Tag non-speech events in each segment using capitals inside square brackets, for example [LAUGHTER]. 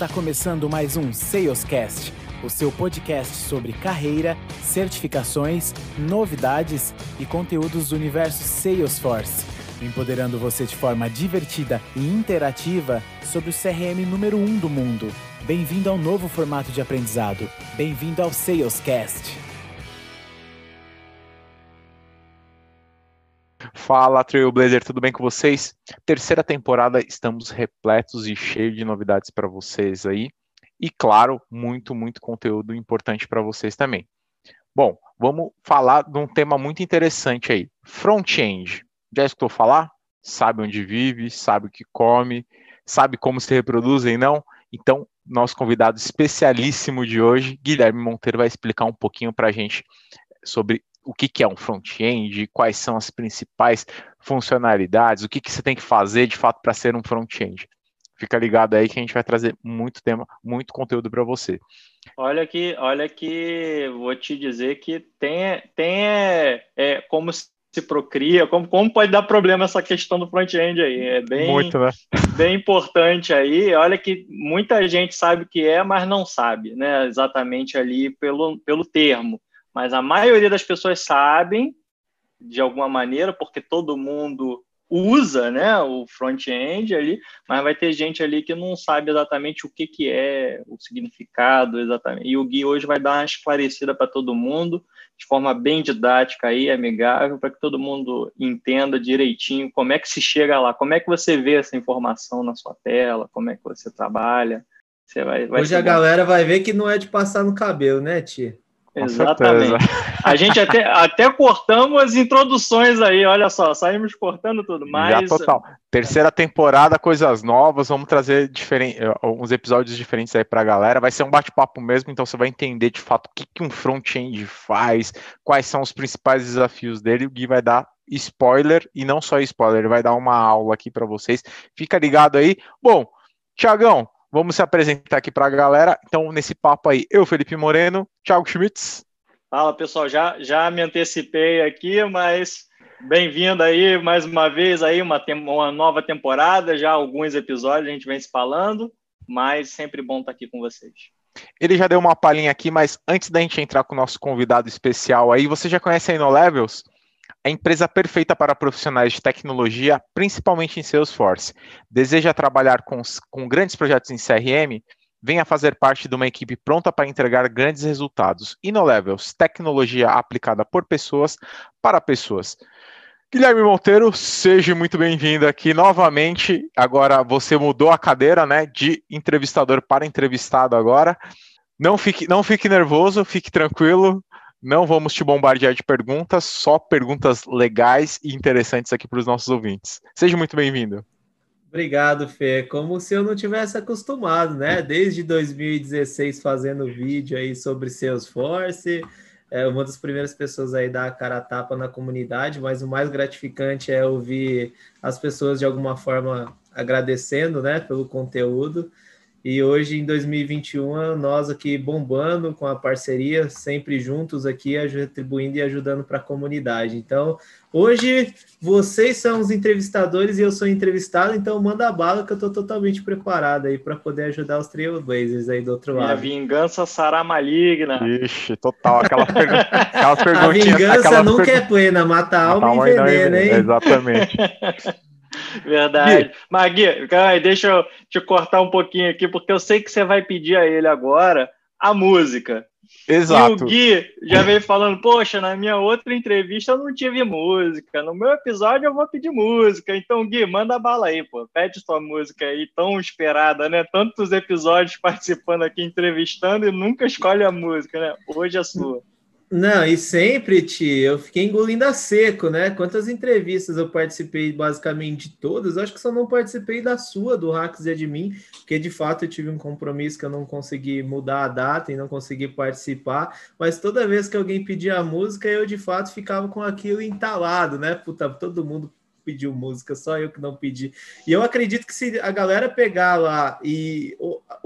Está começando mais um Salescast, o seu podcast sobre carreira, certificações, novidades e conteúdos do universo Salesforce, empoderando você de forma divertida e interativa sobre o CRM número 1 um do mundo. Bem-vindo ao novo formato de aprendizado. Bem-vindo ao Salescast. Fala Trailblazer, tudo bem com vocês? Terceira temporada, estamos repletos e cheios de novidades para vocês aí. E claro, muito, muito conteúdo importante para vocês também. Bom, vamos falar de um tema muito interessante aí. Front-end. Já escutou falar? Sabe onde vive, sabe o que come, sabe como se reproduzem, não? Então, nosso convidado especialíssimo de hoje, Guilherme Monteiro, vai explicar um pouquinho para a gente sobre o que, que é um front-end, quais são as principais funcionalidades, o que, que você tem que fazer de fato para ser um front-end. Fica ligado aí que a gente vai trazer muito tema, muito conteúdo para você. Olha que, olha que vou te dizer que tem, tem é, é, como se procria, como, como pode dar problema essa questão do front-end aí. É bem, muito, né? bem importante aí. Olha que muita gente sabe o que é, mas não sabe, né? Exatamente ali pelo, pelo termo mas a maioria das pessoas sabem de alguma maneira, porque todo mundo usa né, o front-end ali, mas vai ter gente ali que não sabe exatamente o que, que é, o significado exatamente. E o Gui hoje vai dar uma esclarecida para todo mundo, de forma bem didática e amigável, para que todo mundo entenda direitinho como é que se chega lá, como é que você vê essa informação na sua tela, como é que você trabalha. Você vai, vai hoje a bom. galera vai ver que não é de passar no cabelo, né, Tia? Exatamente. [LAUGHS] A gente até, até cortamos as introduções aí, olha só, saímos cortando tudo, mas... Já total. Terceira temporada, coisas novas, vamos trazer diferente, uns episódios diferentes aí pra galera, vai ser um bate-papo mesmo, então você vai entender de fato o que, que um front-end faz, quais são os principais desafios dele, o Gui vai dar spoiler, e não só spoiler, ele vai dar uma aula aqui para vocês, fica ligado aí. Bom, Tiagão, Vamos se apresentar aqui para a galera. Então, nesse papo aí, eu, Felipe Moreno, Thiago Schmitz. Fala, pessoal. Já, já me antecipei aqui, mas bem-vindo aí mais uma vez aí, uma, uma nova temporada, já alguns episódios a gente vem se falando, mas sempre bom estar aqui com vocês. Ele já deu uma palhinha aqui, mas antes da gente entrar com o nosso convidado especial aí, você já conhece a InnoLevels? A empresa perfeita para profissionais de tecnologia, principalmente em Salesforce. Deseja trabalhar com, com grandes projetos em CRM? Venha fazer parte de uma equipe pronta para entregar grandes resultados. InnoLevels, tecnologia aplicada por pessoas para pessoas. Guilherme Monteiro, seja muito bem-vindo aqui novamente. Agora você mudou a cadeira, né, de entrevistador para entrevistado agora. Não fique, não fique nervoso, fique tranquilo. Não vamos te bombardear de perguntas, só perguntas legais e interessantes aqui para os nossos ouvintes. Seja muito bem-vindo. Obrigado, Fê. Como se eu não tivesse acostumado, né? Desde 2016 fazendo vídeo aí sobre Salesforce, é uma das primeiras pessoas aí dar a cara a tapa na comunidade, mas o mais gratificante é ouvir as pessoas de alguma forma agradecendo, né, pelo conteúdo. E hoje, em 2021, nós aqui bombando com a parceria, sempre juntos aqui, retribuindo e ajudando para a comunidade. Então, hoje, vocês são os entrevistadores e eu sou entrevistado, então manda a bala que eu estou totalmente preparado aí para poder ajudar os Trailblazers aí do outro lado. a vingança será maligna. Ixi, total. Aquelas, [LAUGHS] pergun aquelas perguntinhas. A vingança nunca per... é plena, mata a alma e envenena, hein? Exatamente. [LAUGHS] Verdade. Gui. Mas, Gui, deixa eu te cortar um pouquinho aqui, porque eu sei que você vai pedir a ele agora a música. Exato. E o Gui já veio falando, poxa, na minha outra entrevista eu não tive música, no meu episódio eu vou pedir música. Então, Gui, manda bala aí, pô. Pede sua música aí, tão esperada, né? Tantos episódios participando aqui, entrevistando e nunca escolhe a música, né? Hoje é sua. Não, e sempre, Ti, eu fiquei engolindo a seco, né? Quantas entrevistas eu participei, basicamente de todas, acho que só não participei da sua, do Hacks e Admin, porque de fato eu tive um compromisso que eu não consegui mudar a data e não consegui participar, mas toda vez que alguém pedia a música, eu de fato ficava com aquilo entalado, né? Puta, todo mundo pediu música, só eu que não pedi. E eu acredito que se a galera pegar lá e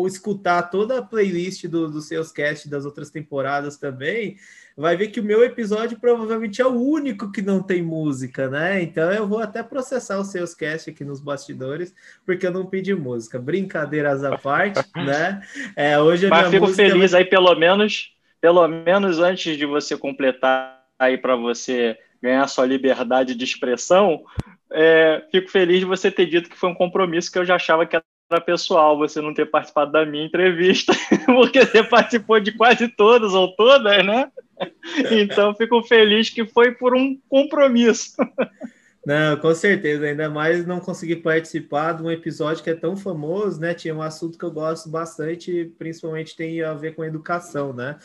escutar toda a playlist do, dos seus cast das outras temporadas também, vai ver que o meu episódio provavelmente é o único que não tem música, né? Então eu vou até processar os seus cast aqui nos bastidores, porque eu não pedi música. Brincadeiras à parte, [LAUGHS] né? É, hoje a Mas fico feliz vai... aí, pelo menos, pelo menos antes de você completar aí para você ganhar sua liberdade de expressão, é, fico feliz de você ter dito que foi um compromisso que eu já achava que era pessoal você não ter participado da minha entrevista, [LAUGHS] porque você participou de quase todas ou todas, né? [LAUGHS] Então fico feliz que foi por um compromisso. [LAUGHS] Não, com certeza, ainda mais não consegui participar de um episódio que é tão famoso, né? Tinha um assunto que eu gosto bastante, principalmente tem a ver com educação, né?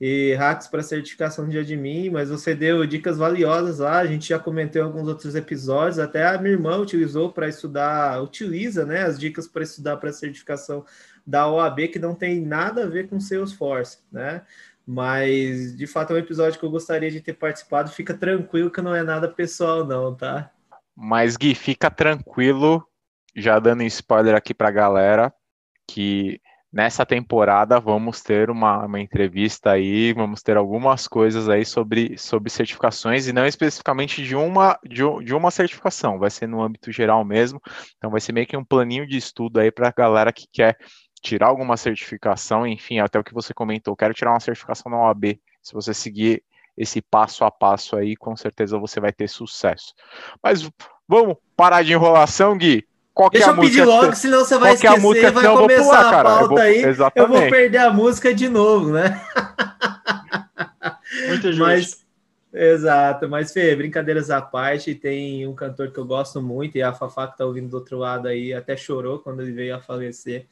e hacks para certificação de admin, mas você deu dicas valiosas lá, a gente já comentou em alguns outros episódios, até a minha irmã utilizou para estudar, utiliza né, as dicas para estudar para certificação da OAB, que não tem nada a ver com Salesforce, né? Mas, de fato, é um episódio que eu gostaria de ter participado. Fica tranquilo que não é nada pessoal, não, tá? Mas, Gui, fica tranquilo, já dando spoiler aqui para a galera, que nessa temporada vamos ter uma, uma entrevista aí, vamos ter algumas coisas aí sobre, sobre certificações e não especificamente de uma, de, de uma certificação, vai ser no âmbito geral mesmo, então vai ser meio que um planinho de estudo aí para a galera que quer tirar alguma certificação, enfim, até o que você comentou, quero tirar uma certificação na OAB, se você seguir esse passo a passo aí, com certeza você vai ter sucesso. Mas vamos parar de enrolação, Gui, qual Deixa é eu pedir logo, você... senão você vai qual esquecer, música, vai começar pular, a pauta vou... aí, Exatamente. eu vou perder a música de novo, né? [LAUGHS] Muito justo. Mas, exato, mas Fê, brincadeiras à parte, tem um cantor que eu gosto muito, e a Fafá que tá ouvindo do outro lado aí, até chorou quando ele veio a falecer,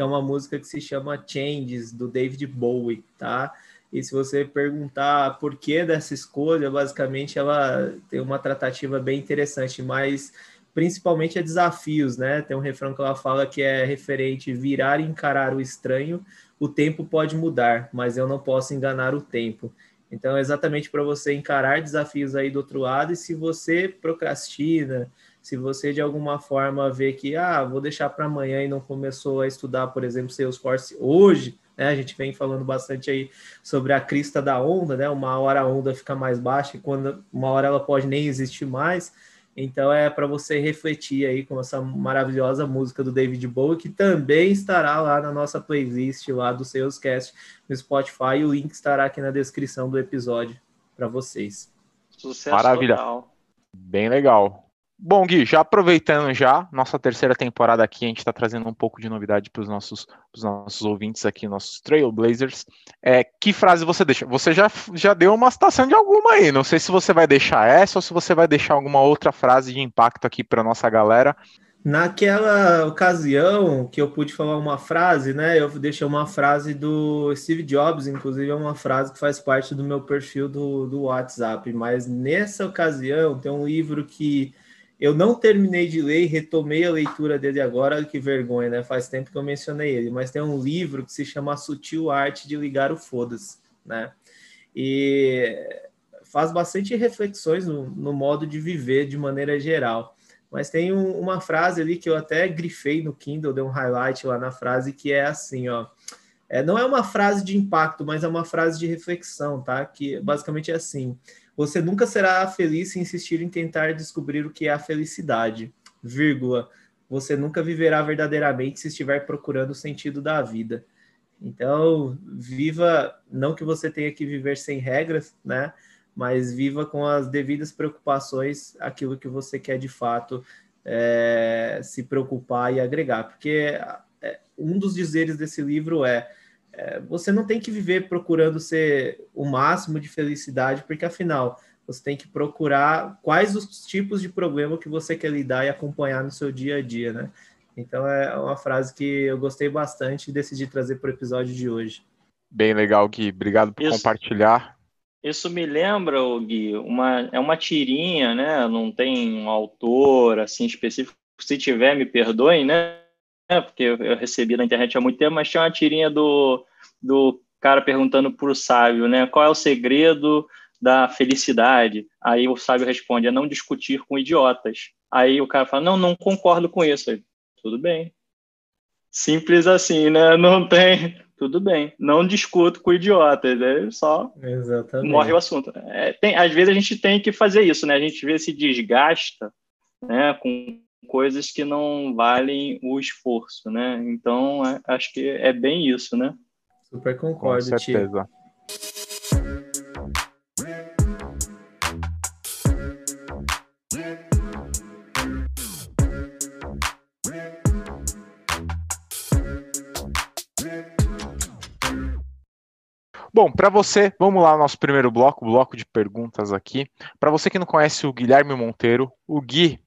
que é uma música que se chama Changes, do David Bowie, tá? E se você perguntar por que dessa escolha, basicamente ela tem uma tratativa bem interessante, mas principalmente a desafios, né? Tem um refrão que ela fala que é referente virar e encarar o estranho. O tempo pode mudar, mas eu não posso enganar o tempo. Então, é exatamente para você encarar desafios aí do outro lado, e se você procrastina, se você de alguma forma vê que, ah, vou deixar para amanhã e não começou a estudar, por exemplo, Salesforce hoje, né? A gente vem falando bastante aí sobre a crista da onda, né? Uma hora a onda fica mais baixa e quando uma hora ela pode nem existir mais. Então é para você refletir aí com essa maravilhosa música do David Bowie, que também estará lá na nossa playlist lá do Salescast no Spotify. O link estará aqui na descrição do episódio para vocês. Sucesso Maravilha. Total. Bem legal. Bom, Gui, já aproveitando já, nossa terceira temporada aqui, a gente está trazendo um pouco de novidade para os nossos, nossos ouvintes aqui, nossos Trailblazers. É, que frase você deixa? Você já, já deu uma citação de alguma aí, não sei se você vai deixar essa ou se você vai deixar alguma outra frase de impacto aqui para nossa galera. Naquela ocasião que eu pude falar uma frase, né? Eu deixei uma frase do Steve Jobs, inclusive é uma frase que faz parte do meu perfil do, do WhatsApp. Mas nessa ocasião tem um livro que eu não terminei de ler e retomei a leitura dele agora, que vergonha, né? Faz tempo que eu mencionei ele, mas tem um livro que se chama Sutil Arte de Ligar o Foda-se, né? E faz bastante reflexões no, no, modo de viver de maneira geral. Mas tem um, uma frase ali que eu até grifei no Kindle, dei um highlight lá na frase, que é assim, ó. É, não é uma frase de impacto, mas é uma frase de reflexão, tá? Que basicamente é assim: você nunca será feliz se insistir em tentar descobrir o que é a felicidade, vírgula. Você nunca viverá verdadeiramente se estiver procurando o sentido da vida. Então, viva, não que você tenha que viver sem regras, né? Mas viva com as devidas preocupações aquilo que você quer de fato é, se preocupar e agregar. Porque é, um dos dizeres desse livro é é, você não tem que viver procurando ser o máximo de felicidade, porque afinal você tem que procurar quais os tipos de problema que você quer lidar e acompanhar no seu dia a dia, né? Então é uma frase que eu gostei bastante e decidi trazer para o episódio de hoje. Bem legal, Gui. Obrigado por isso, compartilhar. Isso me lembra, Gui, uma, é uma tirinha, né? Não tem um autor assim específico. Se tiver, me perdoem, né? É, porque eu, recebi na internet há muito tempo, mas tinha uma tirinha do, do cara perguntando para o sábio, né? Qual é o segredo da felicidade? Aí o sábio responde: é não discutir com idiotas. Aí o cara fala: não, não concordo com isso. Aí, Tudo bem. Simples assim, né? [LAUGHS] Não tem. Tudo bem. Não discuto com idiotas, né? Só Exatamente. morre o assunto. É, tem, às vezes a gente tem que fazer isso, né? A gente vê se desgasta né, com coisas que não valem o esforço, né? Então, é, acho que é bem isso, né? Super concordo, Com certeza. Tio. Bom, para você, vamos lá nosso primeiro bloco, bloco de perguntas aqui. Para você que não conhece o Guilherme Monteiro, o Gui,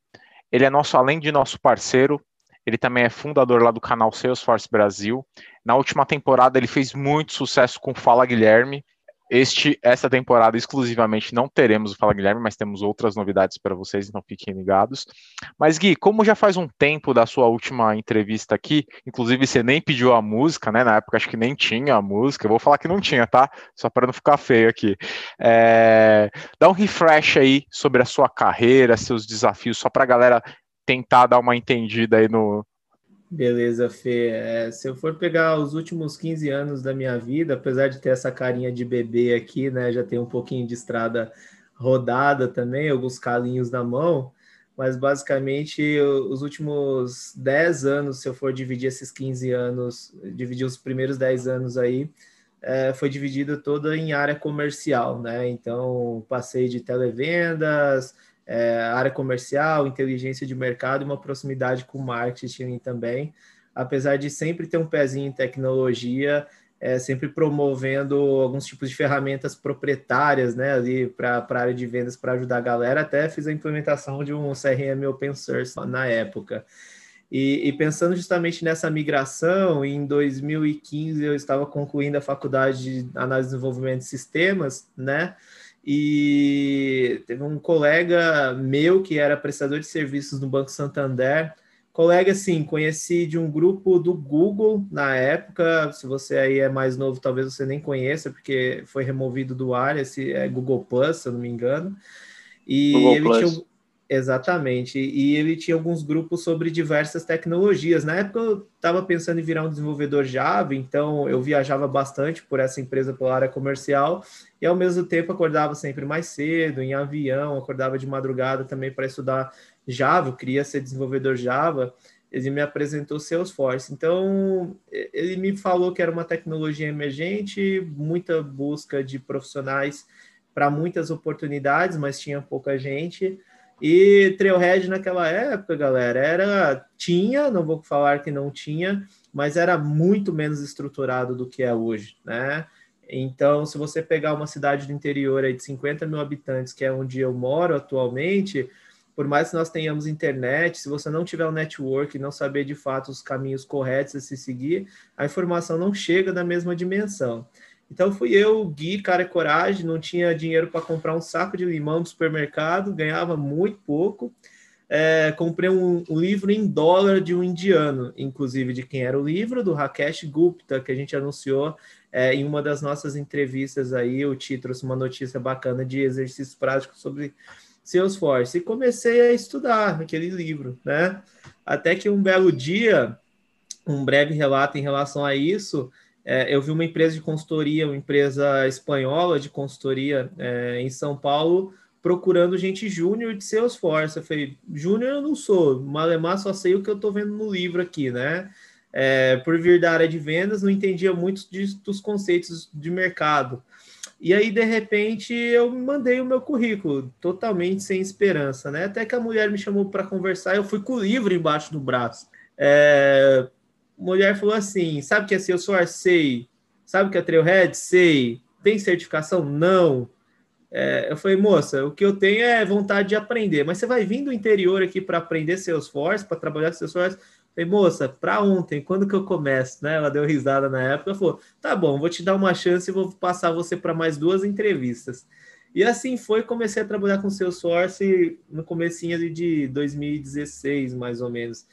ele é nosso, além de nosso parceiro, ele também é fundador lá do canal Salesforce Brasil. Na última temporada ele fez muito sucesso com Fala Guilherme, este, essa temporada exclusivamente não teremos o Fala Guilherme, mas temos outras novidades para vocês, então fiquem ligados. Mas Gui, como já faz um tempo da sua última entrevista aqui, inclusive você nem pediu a música, né? Na época acho que nem tinha a música, eu vou falar que não tinha, tá? Só para não ficar feio aqui. É... Dá um refresh aí sobre a sua carreira, seus desafios, só para a galera tentar dar uma entendida aí no, Beleza, Fê. É, se eu for pegar os últimos 15 anos da minha vida, apesar de ter essa carinha de bebê aqui, né? Já tem um pouquinho de estrada rodada também, alguns calinhos na mão, mas basicamente os últimos 10 anos, se eu for dividir esses 15 anos, dividir os primeiros 10 anos aí, é, foi dividido toda em área comercial, né? Então, passei de televendas, é, área comercial, inteligência de mercado e uma proximidade com marketing também, apesar de sempre ter um pezinho em tecnologia, é, sempre promovendo alguns tipos de ferramentas proprietárias, né, ali para a área de vendas para ajudar a galera. Até fiz a implementação de um CRM open source na época. E, e, pensando justamente nessa migração, em 2015 eu estava concluindo a faculdade de análise e desenvolvimento de sistemas, né? E teve um colega meu que era prestador de serviços no Banco Santander. Colega, assim, conheci de um grupo do Google na época. Se você aí é mais novo, talvez você nem conheça, porque foi removido do ar. Esse é Google Plus, se eu não me engano. E Google ele Plus. tinha Exatamente. E ele tinha alguns grupos sobre diversas tecnologias. Na época eu estava pensando em virar um desenvolvedor Java, então eu viajava bastante por essa empresa pela área comercial e ao mesmo tempo acordava sempre mais cedo, em avião, acordava de madrugada também para estudar Java, eu queria ser desenvolvedor Java. Ele me apresentou Salesforce. Então, ele me falou que era uma tecnologia emergente, muita busca de profissionais para muitas oportunidades, mas tinha pouca gente. E Trailhead naquela época, galera, era tinha, não vou falar que não tinha, mas era muito menos estruturado do que é hoje, né? Então, se você pegar uma cidade do interior aí de 50 mil habitantes, que é onde eu moro atualmente, por mais que nós tenhamos internet, se você não tiver o um network e não saber de fato os caminhos corretos a se seguir, a informação não chega da mesma dimensão. Então fui eu, Gui, cara coragem, não tinha dinheiro para comprar um saco de limão do supermercado, ganhava muito pouco. É, comprei um, um, livro em dólar de um indiano, inclusive de quem era o livro, do Rakesh Gupta, que a gente anunciou é, em uma das nossas entrevistas aí. O trouxe uma notícia bacana de exercícios práticos sobre Salesforce. E comecei a estudar aquele livro, né? Até que um belo dia, um breve relato em relação a isso, é, eu vi uma empresa de consultoria, uma empresa espanhola de consultoria é, em São Paulo, procurando gente júnior de Salesforce. Eu falei, júnior eu não sou, malemar só sei o que eu estou vendo no livro aqui, né? É, por vir da área de vendas, não entendia muito de, dos conceitos de mercado. E aí, de repente, eu mandei o meu currículo, totalmente sem esperança, né? Até que a mulher me chamou para conversar, eu fui com o livro embaixo do braço. É, mulher falou assim: sabe que é Salesforce? Sei. Sabe que é Trailhead? Sei. Tem certificação? Não. É, eu falei, moça, o que eu tenho é vontade de aprender, mas você vai vir do interior aqui para aprender Salesforce, para trabalhar com Salesforce? Eu falei, moça, para ontem, quando que eu começo? Né? Ela deu risada na época, falou, tá bom, vou te dar uma chance e vou passar você para mais duas entrevistas. E assim foi, comecei a trabalhar com Salesforce no comecinho de 2016, mais ou menos.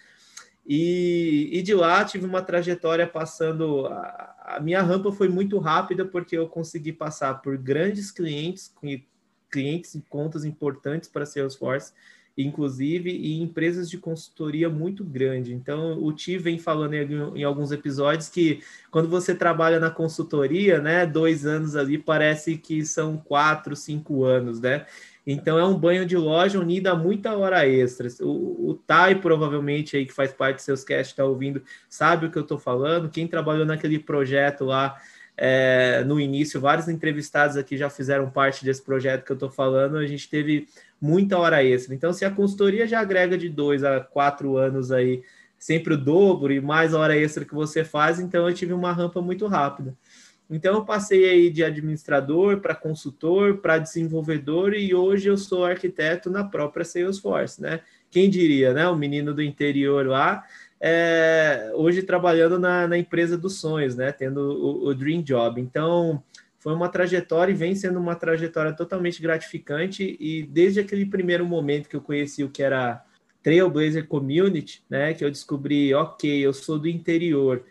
E, e, de lá tive uma trajetória passando. A, a, minha rampa foi muito rápida porque eu consegui passar por grandes clientes, clientes e contas importantes para Salesforce. inclusive, e empresas de consultoria muito grande. Então, o Ti vem falando em, em, alguns episódios que quando você trabalha na consultoria, né, dois anos ali parece que são quatro, cinco anos, né? Então é um banho de loja unido a muita hora extra. O, o Tai, provavelmente, aí que faz parte dos seus cast, está ouvindo, sabe o que eu estou falando. Quem trabalhou naquele projeto lá é, no início, vários entrevistados aqui já fizeram parte desse projeto que eu estou falando. A gente teve muita hora extra. Então, se a consultoria já agrega de dois a quatro anos aí, sempre o dobro e mais hora extra que você faz, então eu tive uma rampa muito rápida. Então eu passei aí de administrador para consultor, para desenvolvedor e hoje eu sou arquiteto na própria Salesforce, né? Quem diria, né? O menino do interior lá, é, hoje trabalhando na, na, empresa dos sonhos, né? Tendo o, o Dream Job. Então foi uma trajetória e vem sendo uma trajetória totalmente gratificante e desde aquele primeiro momento que eu conheci o que era Trailblazer Community, né? Que eu descobri, ok, eu sou do interior,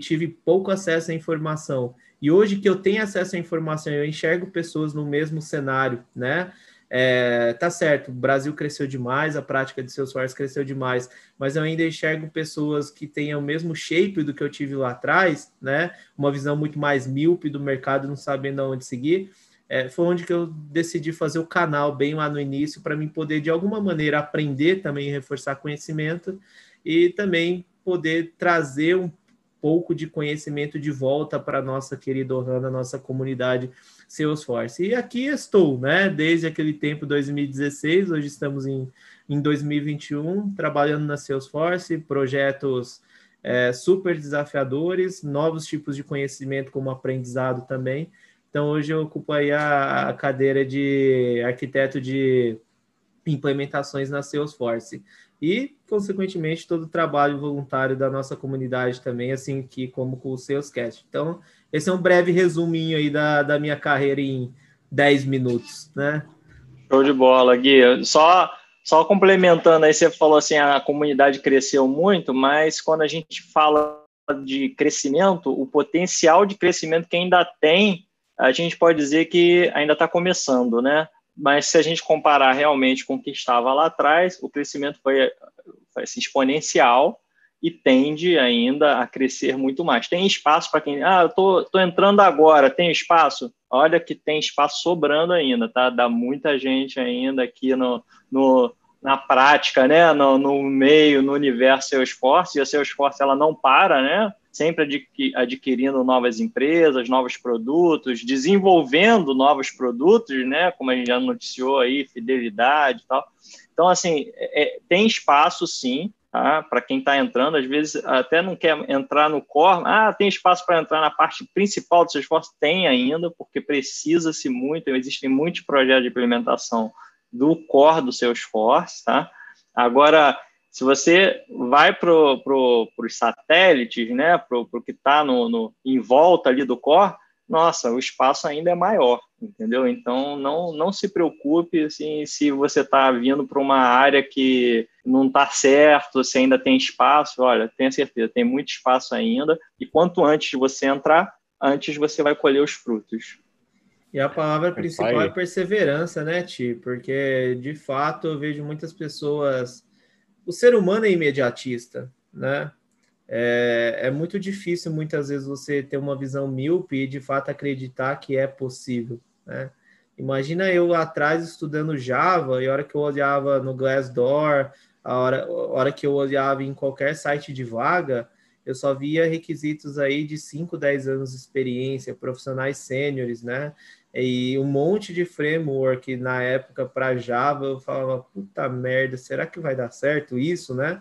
tive pouco acesso à informação e hoje que eu tenho acesso à informação, eu enxergo pessoas no mesmo cenário, né? É, tá certo, o Brasil cresceu demais, a prática de seus Salesforce cresceu demais, mas eu ainda enxergo pessoas que têm o mesmo shape do que eu tive lá atrás, né? Uma visão muito mais míope do mercado, não sabendo aonde seguir. É, foi onde que eu decidi fazer o canal bem lá no início para mim poder de alguma maneira aprender também reforçar conhecimento e também poder trazer um pouco de conhecimento de volta para nossa querida Ohana, nossa comunidade Salesforce. E aqui estou, né? Desde aquele tempo, 2016, hoje estamos em, em 2021, trabalhando na Salesforce, projetos é, super desafiadores, novos tipos de conhecimento como aprendizado também. Então, hoje eu ocupo aí a, a cadeira de arquiteto de implementações na Salesforce e, consequentemente, todo o trabalho voluntário da nossa comunidade também, assim que como com o Salescast. Então, esse é um breve resuminho aí da, da minha carreira em 10 minutos, né? Show de bola, Gui. Só, só complementando aí, você falou assim, a comunidade cresceu muito, mas quando a gente fala de crescimento, o potencial de crescimento que ainda tem, a gente pode dizer que ainda está começando, né? mas se a gente comparar realmente com o que estava lá atrás, o crescimento foi, assim, exponencial e tende ainda a crescer muito mais. Tem espaço para quem, ah, eu tô, tô entrando agora, tem espaço? Olha que tem espaço sobrando ainda, tá? Dá muita gente ainda aqui no, no na prática, né? No, no meio, no universo Salesforce, e a Salesforce ela não para, né? Sempre adquirindo novas empresas, novos produtos, desenvolvendo novos produtos, né? Como a gente já noticiou aí, fidelidade e tal. Então, assim, é, é tem espaço sim, tá? Para quem está entrando, às vezes até não quer entrar no core, ah, tem espaço para entrar na parte principal do seu esforço? Tem ainda, porque precisa-se muito, existem muitos projetos de implementação do core do seu esforço, tá? Agora, se você vai para pro, os satélites, né, para o que está no, no, em volta ali do core, nossa, o espaço ainda é maior, entendeu? Então, não, não se preocupe assim, se você está vindo para uma área que não está certo, se ainda tem espaço. Olha, tenha certeza, tem muito espaço ainda. E quanto antes você entrar, antes você vai colher os frutos. E a palavra principal é perseverança, né, Ti? Porque, de fato, eu vejo muitas pessoas o ser humano é imediatista, né? É, é, muito difícil muitas vezes você ter uma visão míope e de fato acreditar que é possível, né? Imagina eu lá atrás estudando Java e a hora que eu olhava no Glassdoor, a hora, a hora que eu olhava em qualquer site de vaga, eu só via requisitos aí de 5, 10 anos de experiência, profissionais sêniores, né? E um monte de framework na época para Java, eu falava, puta merda, será que vai dar certo isso, né?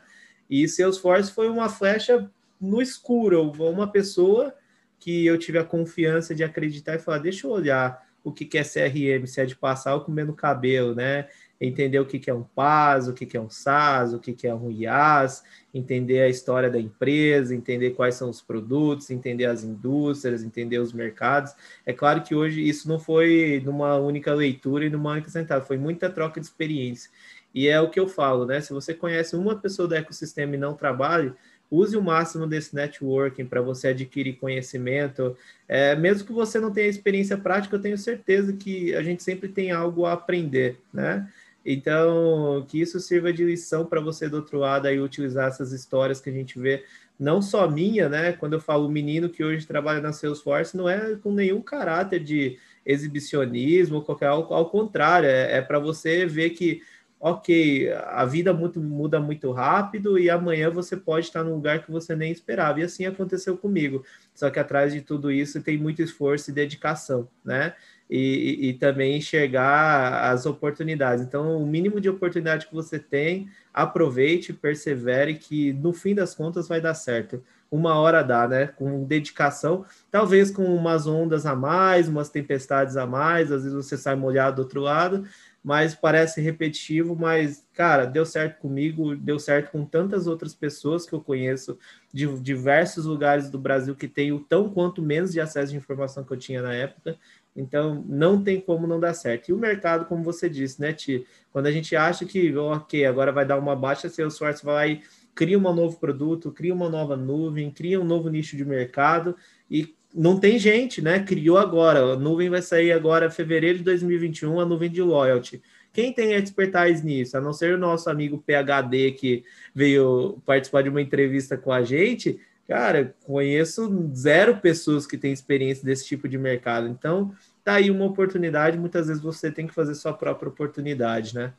E Salesforce foi uma flecha no escuro, uma pessoa que eu tive a confiança de acreditar e falar, deixa eu olhar o que, que é CRM, se é de passar ou comer no cabelo, né? Entender o que, é um PAS, o que, é um SAS, o que, que é um IaaS, entender a história da empresa, entender quais são os produtos, entender as indústrias, entender os mercados. É claro que hoje isso não foi numa única leitura e numa única sentada, foi muita troca de experiência. E é o que eu falo, né? Se você conhece uma pessoa do ecossistema e não trabalha, use o máximo desse networking para você adquirir conhecimento. É, mesmo que você não tenha experiência prática, eu tenho certeza que a gente sempre tem algo a aprender, né? Então, que isso sirva de lição para você do outro lado aí utilizar essas histórias que a gente vê, não só minha, né? Quando eu falo menino que hoje trabalha na Salesforce, não é com nenhum caráter de exibicionismo qualquer ao, ao contrário, é, é para você ver que ok, a vida muito, muda muito rápido e amanhã você pode estar num lugar que você nem esperava. E assim aconteceu comigo. Só que atrás de tudo isso tem muito esforço e dedicação, né? E, e, também enxergar as oportunidades. Então, o mínimo de oportunidade que você tem, aproveite, persevere, que no fim das contas vai dar certo. Uma hora dá, né? Com dedicação, talvez com umas ondas a mais, umas tempestades a mais, às vezes você sai molhado do outro lado, mas parece repetitivo, mas, cara, deu certo comigo, deu certo com tantas outras pessoas que eu conheço de diversos lugares do Brasil que têm o tão quanto menos de acesso de informação que eu tinha na época. Então, não tem como não dar certo. E o mercado, como você disse, né, Ti? Quando a gente acha que, ok, agora vai dar uma baixa, Salesforce vai cria um novo produto, cria uma nova nuvem, cria um novo nicho de mercado e não tem gente, né? Criou agora. A nuvem vai sair agora fevereiro de 2021, a nuvem de loyalty. Quem tem expertise nisso? A não ser o nosso amigo PHD que veio participar de uma entrevista com a gente, cara, conheço zero pessoas que têm experiência desse tipo de mercado. Então, tá aí uma oportunidade. Muitas vezes você tem que fazer sua própria oportunidade, né?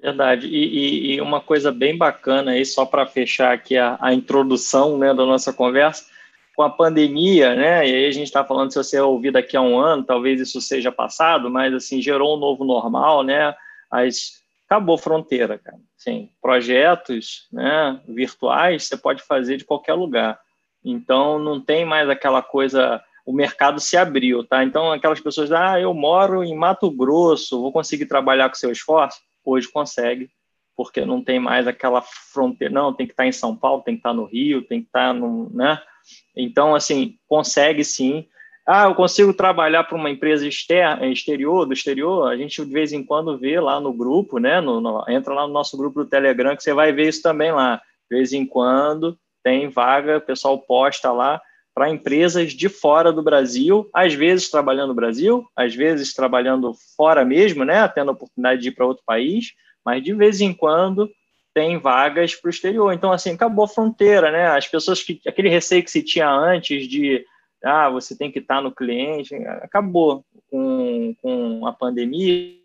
Verdade. E, e, e uma coisa bem bacana aí, só para fechar aqui a, a introdução né, da nossa conversa com a pandemia, né? E aí a gente está falando se você ouvir daqui a um ano, talvez isso seja passado, mas assim gerou um novo normal, né? As acabou fronteira, cara. Sim, projetos, né? Virtuais você pode fazer de qualquer lugar. Então não tem mais aquela coisa. O mercado se abriu, tá? Então aquelas pessoas, ah, eu moro em Mato Grosso, vou conseguir trabalhar com seu esforço? Hoje consegue, porque não tem mais aquela fronteira. Não, tem que estar em São Paulo, tem que estar no Rio, tem que estar no, né? Então, assim, consegue sim. Ah, eu consigo trabalhar para uma empresa externa, exterior, do exterior. A gente de vez em quando vê lá no grupo, né? No, no, entra lá no nosso grupo do Telegram que você vai ver isso também lá. De vez em quando tem vaga, o pessoal posta lá para empresas de fora do Brasil, às vezes trabalhando no Brasil, às vezes trabalhando fora mesmo, né? Tendo a oportunidade de ir para outro país, mas de vez em quando tem vagas para o exterior. Então, assim, acabou a fronteira, né? As pessoas que. aquele receio que se tinha antes de ah, você tem que estar no cliente, acabou com, com a pandemia.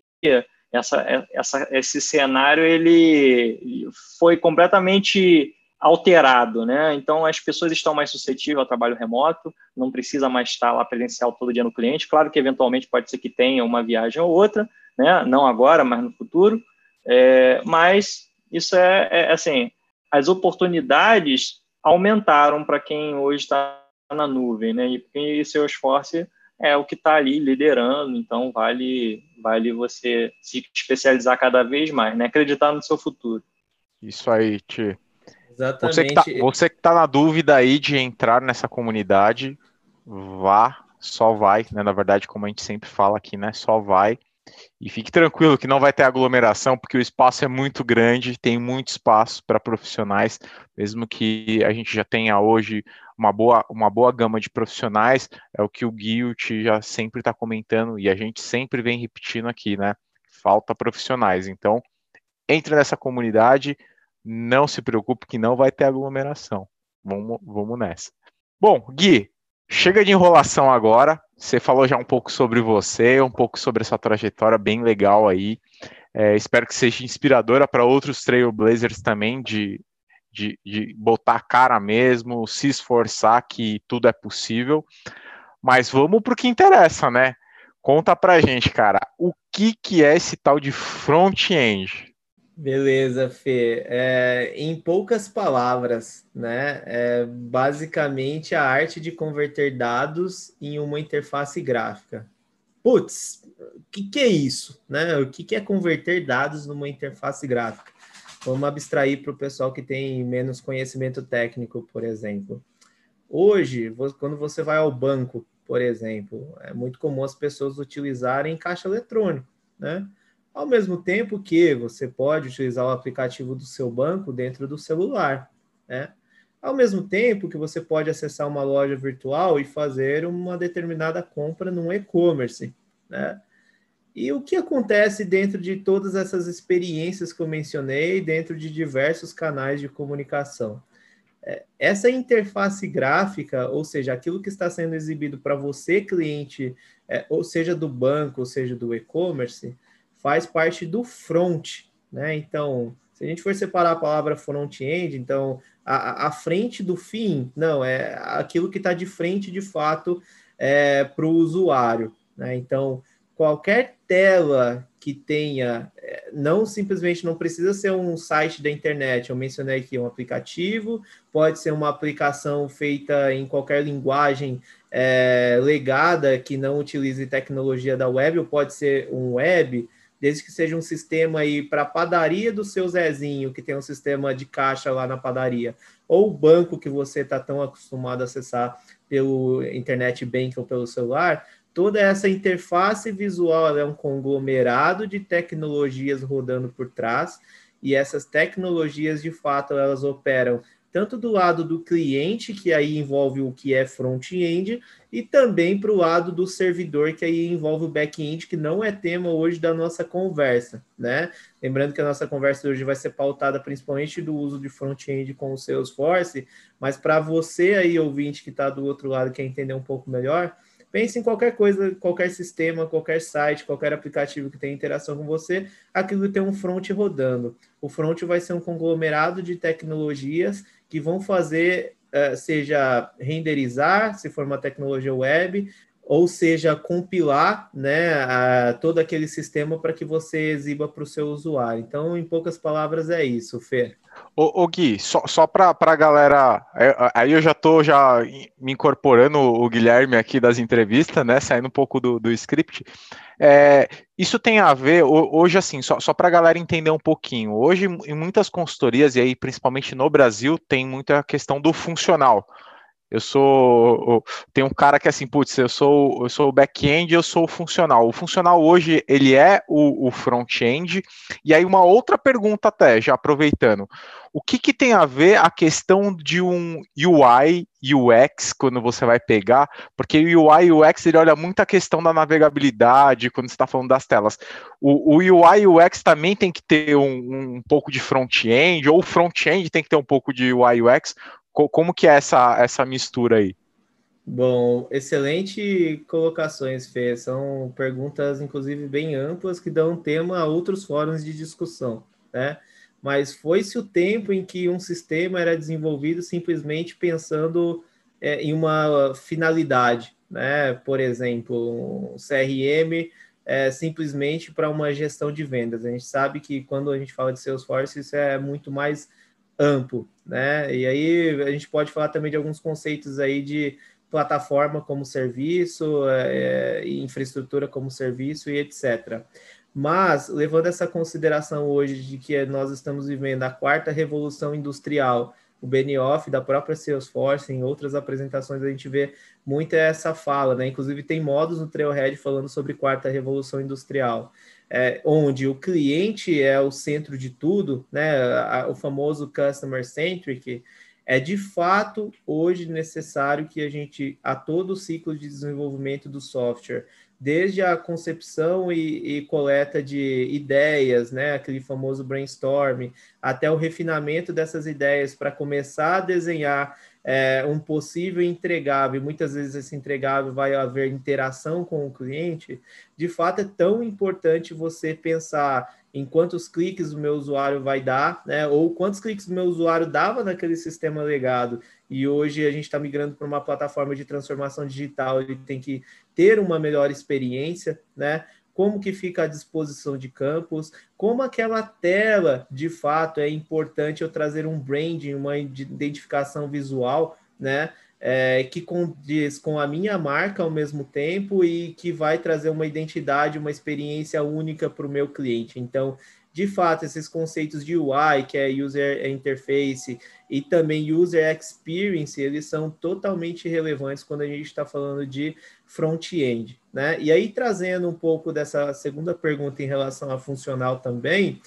Essa, essa, esse cenário ele foi completamente alterado, né? Então as pessoas estão mais suscetíveis ao trabalho remoto, não precisa mais estar lá presencial todo dia no cliente. Claro que eventualmente pode ser que tenha uma viagem ou outra, né? Não agora, mas no futuro. É, mas isso é, é assim, as oportunidades aumentaram para quem hoje está na nuvem, né? E, e seu esforço é o que está ali liderando, então vale vale você se especializar cada vez mais, né? Acreditar no seu futuro. Isso aí, Ti. Exatamente. Você que está tá na dúvida aí de entrar nessa comunidade, vá, só vai, né? Na verdade, como a gente sempre fala aqui, né? Só vai. E fique tranquilo que não vai ter aglomeração, porque o espaço é muito grande, tem muito espaço para profissionais, mesmo que a gente já tenha hoje uma boa, uma boa gama de profissionais, é o que o Guilt já sempre está comentando e a gente sempre vem repetindo aqui, né? Falta profissionais. Então, entre nessa comunidade, não se preocupe que não vai ter aglomeração. Vamos, vamos nessa. Bom, Gui, chega de enrolação agora. Você falou já um pouco sobre você, um pouco sobre essa trajetória bem legal aí. É, espero que seja inspiradora para outros Trailblazers também, de, de, de botar a cara mesmo, se esforçar que tudo é possível. Mas vamos para o que interessa, né? Conta pra gente, cara, o que, que é esse tal de front-end? Beleza, Fê. É, em poucas palavras, né? É basicamente a arte de converter dados em uma interface gráfica. Putz, o que, que é isso? Né? O que, que é converter dados numa interface gráfica? Vamos abstrair para o pessoal que tem menos conhecimento técnico, por exemplo. Hoje, quando você vai ao banco, por exemplo, é muito comum as pessoas utilizarem caixa eletrônico, né? Ao mesmo tempo que você pode utilizar o aplicativo do seu banco dentro do celular, né? Ao mesmo tempo que você pode acessar uma loja virtual e fazer uma determinada compra num e-commerce, né? E o que acontece dentro de todas essas experiências que eu mencionei, dentro de diversos canais de comunicação? É, essa interface gráfica, ou seja, aquilo que está sendo exibido para você, cliente, é, ou seja do banco, ou seja do e-commerce, faz parte do front, né? Então, se a gente for separar a palavra front-end, então a, a, frente do fim, não, é aquilo que está de frente de fato é, para o usuário, né? Então, qualquer tela que tenha, é, não simplesmente não precisa ser um site da internet, eu mencionei aqui um aplicativo, pode ser uma aplicação feita em qualquer linguagem é, legada que não utilize tecnologia da web, ou pode ser um web, desde que seja um sistema aí para a padaria do seu Zezinho, que tem um sistema de caixa lá na padaria, ou o banco que você está tão acostumado a acessar pelo internet bank ou pelo celular, toda essa interface visual é um conglomerado de tecnologias rodando por trás, e essas tecnologias, de fato, elas operam tanto do lado do cliente, que aí envolve o que é front-end, e também para o lado do servidor, que aí envolve o back-end, que não é tema hoje da nossa conversa, né? Lembrando que a nossa conversa hoje vai ser pautada principalmente do uso de front-end com o Salesforce, mas para você aí, ouvinte, que está do outro lado, quer entender um pouco melhor, Pense em qualquer coisa, qualquer sistema, qualquer site, qualquer aplicativo que tenha interação com você, aquilo tem um front rodando. O front vai ser um conglomerado de tecnologias que vão fazer, uh, seja renderizar, se for uma tecnologia web, ou seja, compilar né, a, todo aquele sistema para que você exiba para o seu usuário. Então, em poucas palavras, é isso, Fer. Ô, ô Gui, só, só para a galera, é, aí eu já estou já me incorporando o Guilherme aqui das entrevistas, né, saindo um pouco do, do script. É, isso tem a ver, hoje assim, só, só para a galera entender um pouquinho, hoje em muitas consultorias, e aí principalmente no Brasil, tem muita questão do funcional. Eu sou. Tem um cara que é assim, putz, eu sou eu sou o back-end, eu sou o funcional. O funcional hoje ele é o, o front-end. E aí, uma outra pergunta, até, já aproveitando. O que, que tem a ver a questão de um UI UX quando você vai pegar? Porque o UI UX ele olha muito a questão da navegabilidade quando você está falando das telas. O, o UI UX também tem que ter um, um pouco de front-end, ou o front-end tem que ter um pouco de UI UX. Como que é essa, essa mistura aí? Bom, excelente colocações, Fê. São perguntas, inclusive, bem amplas que dão tema a outros fóruns de discussão, né? Mas foi-se o tempo em que um sistema era desenvolvido simplesmente pensando é, em uma finalidade, né? Por exemplo, um CRM é, simplesmente para uma gestão de vendas. A gente sabe que quando a gente fala de Salesforce, isso é muito mais amplo, né? E aí a gente pode falar também de alguns conceitos aí de plataforma como serviço, é, infraestrutura como serviço e etc. Mas, levando essa consideração hoje de que nós estamos vivendo a quarta revolução industrial, o Benioff da própria Salesforce, em outras apresentações a gente vê muito essa fala, né? Inclusive tem modos no Trailhead falando sobre quarta revolução industrial é, onde o cliente é o centro de tudo, né, o famoso customer centric, é de fato hoje necessário que a gente, a todo o ciclo de desenvolvimento do software, desde a concepção e, e, coleta de ideias, né, aquele famoso brainstorming, até o refinamento dessas ideias para começar a desenhar é, um possível entregável, muitas vezes esse entregável vai haver interação com o cliente, de fato é tão importante você pensar em quantos cliques o meu usuário vai dar, né? Ou quantos cliques o meu usuário dava naquele sistema legado. E hoje a gente está migrando para uma plataforma de transformação digital, ele tem que ter uma melhor experiência, né? como que fica a disposição de campos, como aquela tela, de fato, é importante eu trazer um branding, uma identificação visual, né? É, que condiz com a minha marca ao mesmo tempo e que vai trazer uma identidade, uma experiência única para o meu cliente. Então, de fato, esses conceitos de UI, que é User Interface, e também User Experience, eles são totalmente relevantes quando a gente está falando de front-end. Né? E aí, trazendo um pouco dessa segunda pergunta em relação a funcional também,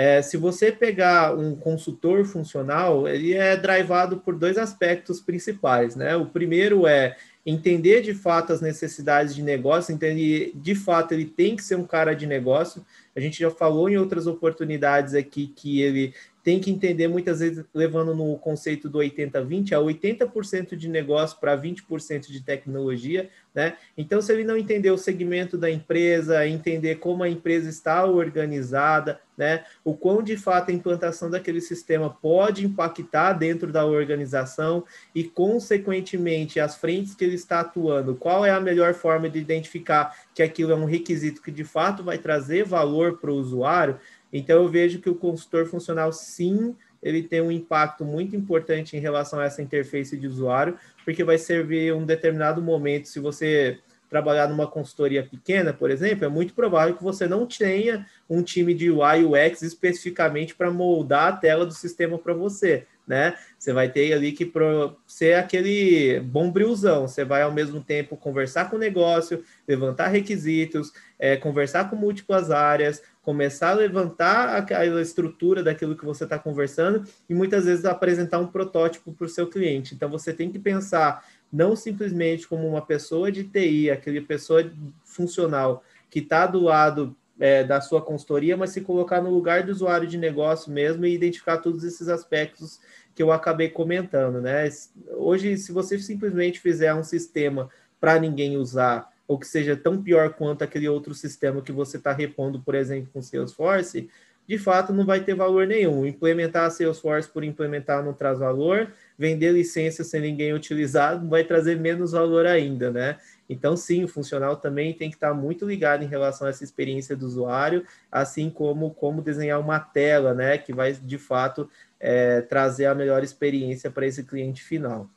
é, se você pegar um consultor funcional, ele é drivado por dois aspectos principais. Né? O primeiro é entender de fato as necessidades de negócio, entender de fato ele tem que ser um cara de negócio. A gente já falou em outras oportunidades aqui que ele tem que entender muitas vezes, levando no conceito do 80-20, a 80% de negócio para 20% de tecnologia, né? Então, se ele não entender o segmento da empresa, entender como a empresa está organizada, né? O quão de fato a implantação daquele sistema pode impactar dentro da organização e, consequentemente, as frentes que ele está atuando, qual é a melhor forma de identificar que aquilo é um requisito que de fato vai trazer valor para o usuário, então, eu vejo que o consultor funcional, sim, ele tem um impacto muito importante em relação a essa interface de usuário, porque vai servir um determinado momento, se você trabalhar numa consultoria pequena, por exemplo, é muito provável que você não tenha um time de UI UX especificamente para moldar a tela do sistema para você, né? Você vai ter ali que pro, ser aquele bombrilzão, você vai ao mesmo tempo conversar com o negócio, levantar requisitos, é, conversar com múltiplas áreas, começar a levantar aquela estrutura daquilo que você está conversando e muitas vezes apresentar um protótipo para o seu cliente. Então você tem que pensar não simplesmente como uma pessoa de TI, aquele pessoa funcional que está do lado é, da sua consultoria, mas se colocar no lugar do usuário de negócio mesmo e identificar todos esses aspectos que eu acabei comentando, né? Hoje, se você simplesmente fizer um sistema para ninguém usar ou que seja tão pior quanto aquele outro sistema que você está repondo, por exemplo, com Salesforce, de fato não vai ter valor nenhum. Implementar Salesforce por implementar não traz valor, vender licença sem ninguém utilizar [LAUGHS] vai trazer menos valor ainda, né? Então, sim, o funcional também tem que estar muito ligado em relação a essa experiência do usuário, assim como como desenhar uma tela, né, que vai de fato é, trazer a melhor experiência para esse cliente final.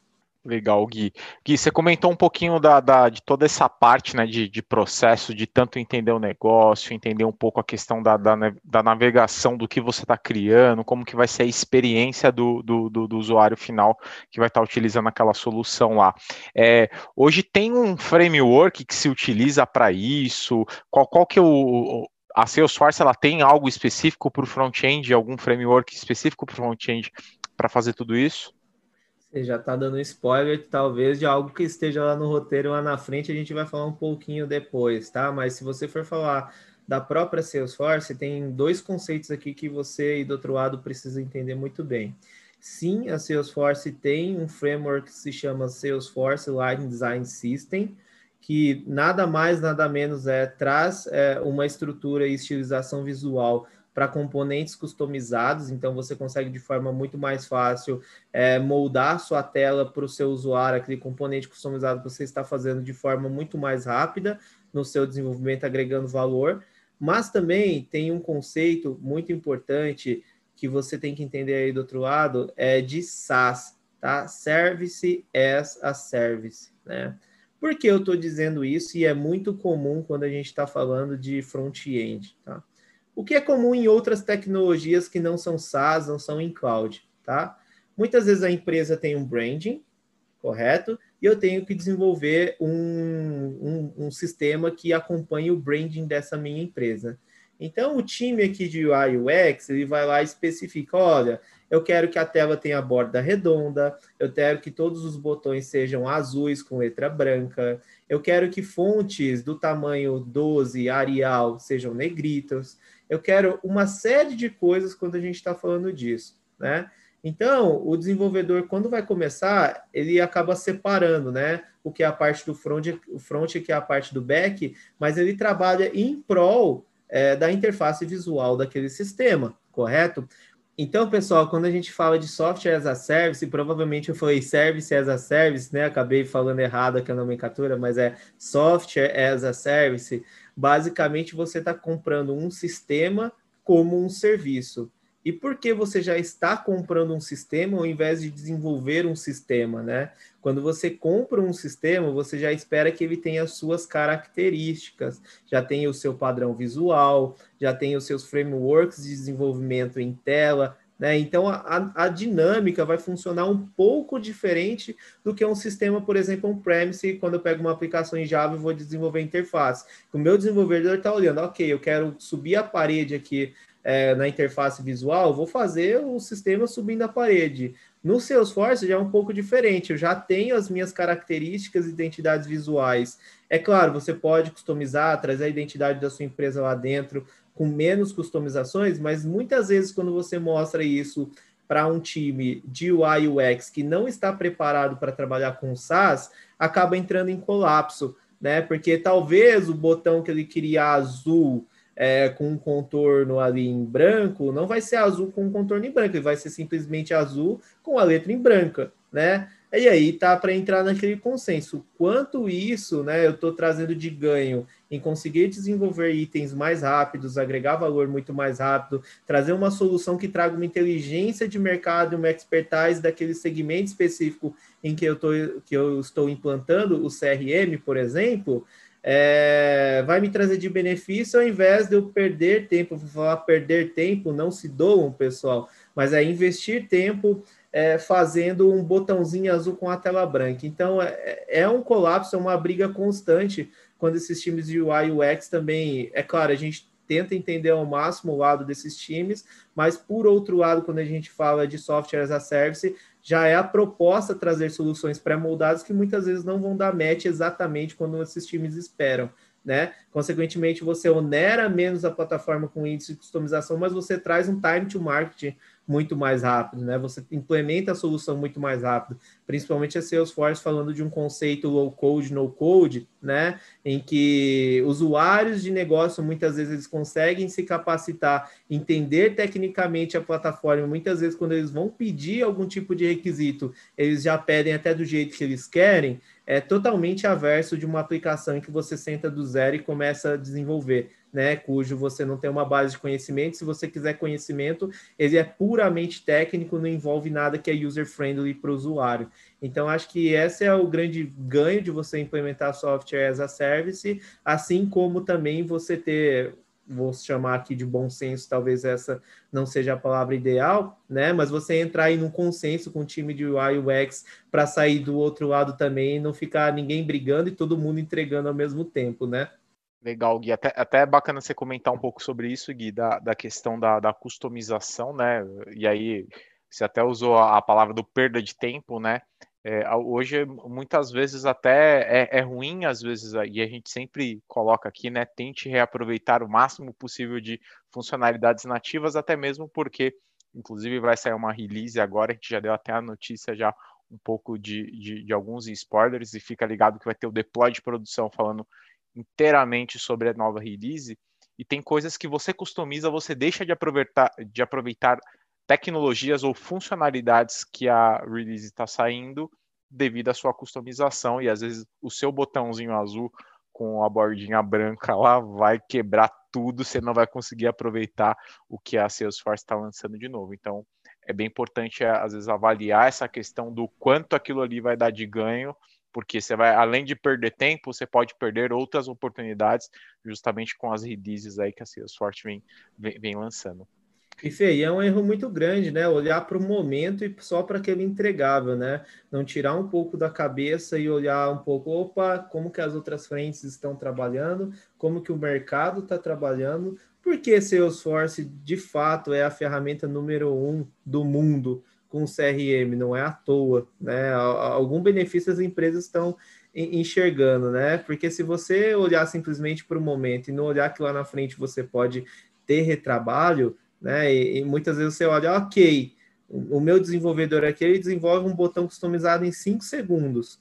Legal, Gui. Gui, você comentou um pouquinho da, da, de toda essa parte né, de, de, processo, de tanto entender o negócio, entender um pouco a questão da, da, da navegação do que você está criando, como que vai ser a experiência do, do, do, do, usuário final que vai estar tá utilizando aquela solução lá. É, hoje tem um framework que se utiliza para isso? Qual, qual que é o, a Salesforce ela tem algo específico para o front-end, algum framework específico para o front-end para fazer tudo isso? Você já está dando spoiler, talvez, de algo que esteja lá no roteiro lá na frente, a gente vai falar um pouquinho depois, tá? Mas se você for falar da própria Salesforce, tem dois conceitos aqui que você e do outro lado precisa entender muito bem. Sim, a Salesforce tem um framework que se chama Salesforce Line Design System, que nada mais, nada menos é traz é, uma estrutura e estilização visual para componentes customizados, então você consegue de forma muito mais fácil é, moldar sua tela para o seu usuário, aquele componente customizado que você está fazendo de forma muito mais rápida no seu desenvolvimento, agregando valor. Mas também tem um conceito muito importante que você tem que entender aí do outro lado, é de SaaS, tá? Service as a Service, né? Por que eu estou dizendo isso? E é muito comum quando a gente está falando de front-end, tá? O que é comum em outras tecnologias que não são SaaS, não são em cloud, tá? Muitas vezes a empresa tem um branding, correto? E eu tenho que desenvolver um, um, um sistema que acompanhe o branding dessa minha empresa. Então, o time aqui de UI UX, ele vai lá e especifica, olha, eu quero que a tela tenha borda redonda, eu quero que todos os botões sejam azuis com letra branca, eu quero que fontes do tamanho 12 Arial sejam negritas, eu quero uma série de coisas quando a gente está falando disso, né? Então, o desenvolvedor, quando vai começar, ele acaba separando, né? O que é a parte do front, o front que é a parte do back, mas ele trabalha em prol é, da interface visual daquele sistema, correto? Então, pessoal, quando a gente fala de software as a service, provavelmente eu falei service as a service, né? Acabei falando errado aqui a nomenclatura, mas é software as a service basicamente você está comprando um sistema como um serviço. E por que você já está comprando um sistema ao invés de desenvolver um sistema, né? Quando você compra um sistema, você já espera que ele tenha as suas características, já tem o seu padrão visual, já tem os seus frameworks de desenvolvimento em tela, né? Então, a, a, dinâmica vai funcionar um pouco diferente do que um sistema, por exemplo, on-premise, quando eu pego uma aplicação em Java e vou desenvolver interface. O meu desenvolvedor está olhando, ok, eu quero subir a parede aqui é, na interface visual, vou fazer o sistema subindo a parede. No Salesforce já é um pouco diferente, eu já tenho as minhas características e identidades visuais. É claro, você pode customizar, trazer a identidade da sua empresa lá dentro, com menos customizações, mas muitas vezes quando você mostra isso para um time de UI UX que não está preparado para trabalhar com SaaS, acaba entrando em colapso, né? Porque talvez o botão que ele queria azul é, com um contorno ali em branco, não vai ser azul com um contorno em branco, ele vai ser simplesmente azul com a letra em branca, né? E aí tá para entrar naquele consenso. Quanto isso, né, eu estou trazendo de ganho em conseguir desenvolver itens mais rápidos, agregar valor muito mais rápido, trazer uma solução que traga uma inteligência de mercado, uma expertise daquele segmento específico em que eu, tô, que eu estou implantando, o CRM, por exemplo, é, vai me trazer de benefício ao invés de eu perder tempo. Vou falar perder tempo, não se doam, pessoal, mas é investir tempo é, fazendo um botãozinho azul com a tela branca. Então, é, é um colapso, é uma briga constante quando esses times de UI UX também. É claro, a gente tenta entender ao máximo o lado desses times, mas por outro lado, quando a gente fala de software as a service, já é a proposta trazer soluções pré-moldadas que muitas vezes não vão dar match exatamente quando esses times esperam né? Consequentemente, você onera menos a plataforma com índice de customização, mas você traz um time to market muito mais rápido, né? Você implementa a solução muito mais rápido, principalmente a Salesforce falando de um conceito low code, no code, né? Em que usuários de negócio muitas vezes eles conseguem se capacitar, entender tecnicamente a plataforma, muitas vezes quando eles vão pedir algum tipo de requisito, eles já pedem até do jeito que eles querem, é totalmente averso de uma aplicação em que você senta do zero e começa a desenvolver, né? Cujo você não tem uma base de conhecimento. Se você quiser conhecimento, ele é puramente técnico, não envolve nada que é user-friendly para o usuário. Então, acho que esse é o grande ganho de você implementar software as a service, assim como também você ter vou chamar aqui de bom senso, talvez essa não seja a palavra ideal, né? Mas você entrar aí num consenso com o time de UI UX para sair do outro lado também não ficar ninguém brigando e todo mundo entregando ao mesmo tempo, né? Legal, Gui. Até, até é bacana você comentar um pouco sobre isso, Gui, da, da questão da, da customização, né? E aí você até usou a palavra do perda de tempo, né? É, hoje, muitas vezes, até é, é, ruim, às vezes, e a gente sempre coloca aqui, né? Tente reaproveitar o máximo possível de funcionalidades nativas, até mesmo porque, inclusive, vai sair uma release agora, a gente já deu até a notícia já um pouco de, de, de alguns spoilers, e fica ligado que vai ter o deploy de produção falando inteiramente sobre a nova release. E tem coisas que você customiza, você deixa de aproveitar, de aproveitar tecnologias ou funcionalidades que a release está saindo devido à sua customização e às vezes o seu botãozinho azul com a bordinha branca lá vai quebrar tudo, você não vai conseguir aproveitar o que a Salesforce está lançando de novo. Então, é bem importante às vezes avaliar essa questão do quanto aquilo ali vai dar de ganho, porque você vai além de perder tempo, você pode perder outras oportunidades justamente com as releases aí que a Salesforce vem, vem, vem lançando. E Fê, é um erro muito grande, né? Olhar para o momento e só para aquele entregável, né? Não tirar um pouco da cabeça e olhar um pouco, opa, como que as outras frentes estão trabalhando, como que o mercado está trabalhando, porque Salesforce de fato é a ferramenta número um do mundo com o CRM, não é à toa, né? Algum benefício as empresas estão enxergando, né? Porque se você olhar simplesmente para o momento e não olhar que lá na frente você pode ter retrabalho, né? E, e, muitas vezes você olha, ok, o, meu desenvolvedor aqui ele desenvolve um botão customizado em 5 segundos.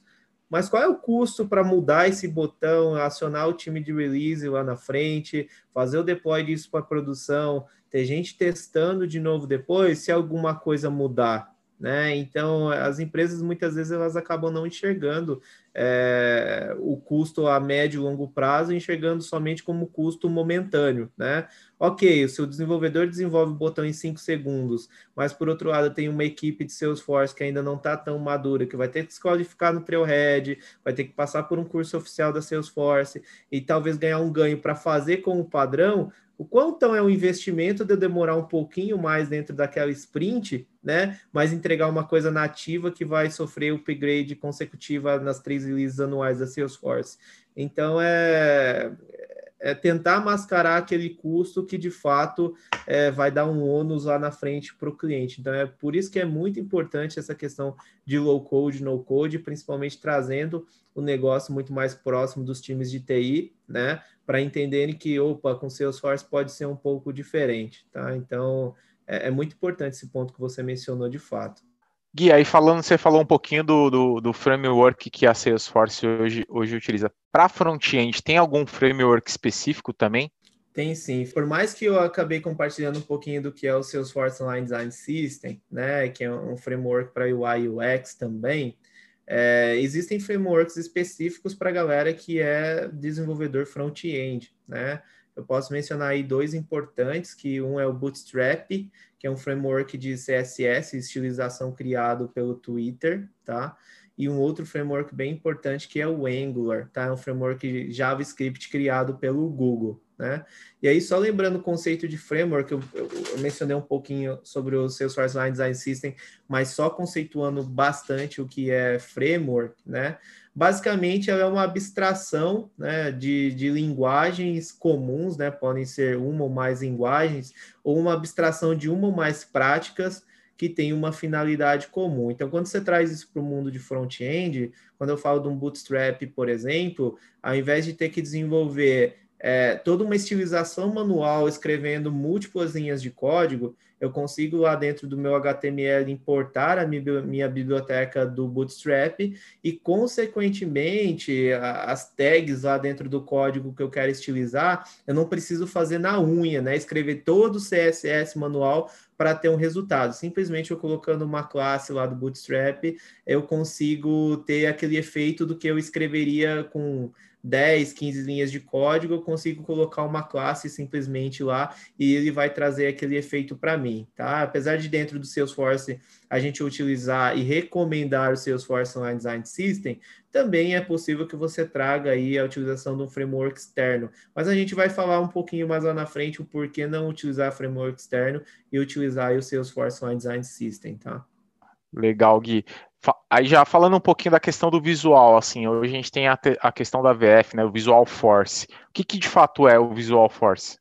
Mas qual é o custo para mudar esse botão, acionar o time de release lá na frente, fazer o deploy disso para produção, ter gente testando de novo depois, se alguma coisa mudar? Né? Então, as empresas muitas vezes elas acabam não enxergando é, o custo a médio e longo prazo, enxergando somente como custo momentâneo. Né? Ok, o seu desenvolvedor desenvolve o botão em 5 segundos, mas por outro lado, tem uma equipe de Salesforce que ainda não está tão madura, que vai ter que se qualificar no Trailhead, vai ter que passar por um curso oficial da Salesforce e talvez ganhar um ganho para fazer com o padrão o quanto é um investimento de demorar um pouquinho mais dentro daquela sprint, né? Mas entregar uma coisa nativa que vai sofrer upgrade consecutiva nas três releases anuais da Salesforce. Então é é tentar mascarar aquele custo que de fato é, vai dar um ônus lá na frente para o cliente. Então é por isso que é muito importante essa questão de low code, no code, principalmente trazendo o negócio muito mais próximo dos times de TI, né? Para entenderem que, opa, com Salesforce pode ser um pouco diferente, tá? Então é, é muito importante esse ponto que você mencionou de fato. Gui, aí falando, você falou um pouquinho do, do, do framework que a Salesforce hoje, hoje utiliza. Para front-end, tem algum framework específico também? Tem sim. Por mais que eu acabei compartilhando um pouquinho do que é o Salesforce Online Design System, né, que é um framework para UI e UX também, é, existem frameworks específicos para a galera que é desenvolvedor front-end, né? Eu posso mencionar aí dois importantes, que um é o Bootstrap, que é um framework de CSS, estilização criado pelo Twitter, tá? E um outro framework bem importante que é o Angular, tá? É um framework JavaScript criado pelo Google, né? E aí, só lembrando o conceito de framework, eu, eu, eu mencionei um pouquinho sobre o Salesforce Line Design System, mas só conceituando bastante o que é framework, né? Basicamente, ela é uma abstração né, de, de linguagens comuns, né, podem ser uma ou mais linguagens, ou uma abstração de uma ou mais práticas que tem uma finalidade comum. Então, quando você traz isso para o mundo de front-end, quando eu falo de um bootstrap, por exemplo, ao invés de ter que desenvolver é, toda uma estilização manual escrevendo múltiplas linhas de código, eu consigo lá dentro do meu HTML importar a minha biblioteca do Bootstrap e, consequentemente, as tags lá dentro do código que eu quero estilizar, eu não preciso fazer na unha, né? Escrever todo o CSS manual para ter um resultado. Simplesmente eu colocando uma classe lá do Bootstrap, eu consigo ter aquele efeito do que eu escreveria com 10, 15 linhas de código, eu consigo colocar uma classe simplesmente lá e ele vai trazer aquele efeito para mim, tá? Apesar de dentro do Salesforce a gente utilizar e recomendar o Salesforce Online Design System, também é possível que você traga aí a utilização de um framework externo. Mas a gente vai falar um pouquinho mais lá na frente o porquê não utilizar framework externo e utilizar o Salesforce Online Design System, tá? Legal, Gui. Aí já falando um pouquinho da questão do visual, assim, hoje a gente tem a, a questão da VF, né, o Visual Force. O que, que de fato é o Visual Force?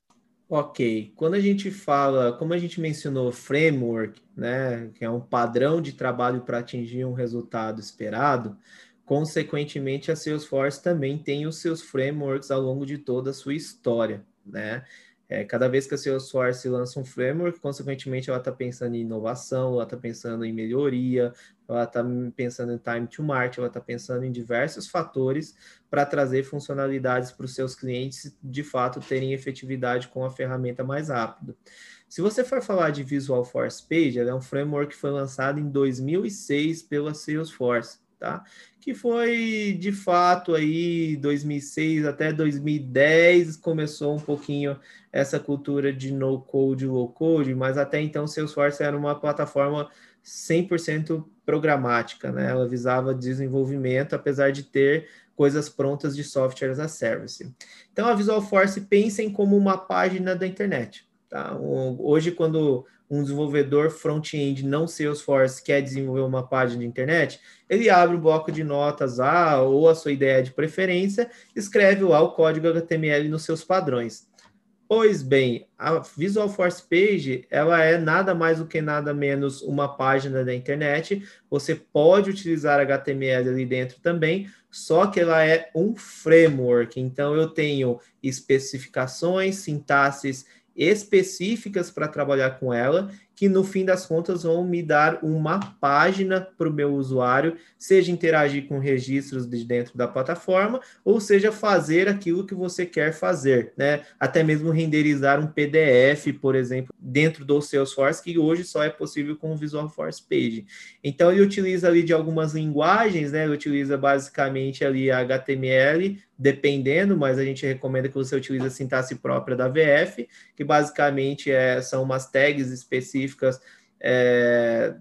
Ok, quando a gente fala, como a gente mencionou, framework, né, que é um padrão de trabalho para atingir um resultado esperado, consequentemente a Salesforce também tem os seus frameworks ao longo de toda a sua história, né? É, cada vez que a Salesforce lança um framework, consequentemente ela está pensando em inovação, ela está pensando em melhoria, ela está pensando em time to market, ela está pensando em diversos fatores para trazer funcionalidades para os seus clientes de fato terem efetividade com a ferramenta mais rápido. Se você for falar de Visual Force Page, ela é um framework que foi lançado em 2006 pela Salesforce tá? Que foi de fato aí 2006 até 2010 começou um pouquinho essa cultura de no code, low code, mas até então Salesforce era uma plataforma 100% programática, né? Ela visava desenvolvimento, apesar de ter coisas prontas de software as a service. Então a Visual Force pensem como uma página da internet. Tá? Hoje, quando um desenvolvedor front-end não Salesforce quer desenvolver uma página de internet, ele abre o bloco de notas lá, ou a sua ideia de preferência, escreve lá o código HTML nos seus padrões. Pois bem, a Visual Force Page, ela é nada mais do que nada menos uma página da internet. Você pode utilizar HTML ali dentro também, só que ela é um framework. Então eu tenho especificações, sintaxes específicas para trabalhar com ela, que no fim das contas vão me dar uma página para o meu usuário, seja interagir com registros de dentro da plataforma, ou seja fazer aquilo que você quer fazer, né? Até mesmo renderizar um PDF, por exemplo, dentro do Salesforce, que hoje só é possível com o Visual Force Page. Então ele utiliza ali de algumas linguagens, né? Ele utiliza basicamente ali HTML, dependendo, mas a gente recomenda que você utilize a sintaxe própria da VF, que basicamente é, são umas tags específicas é,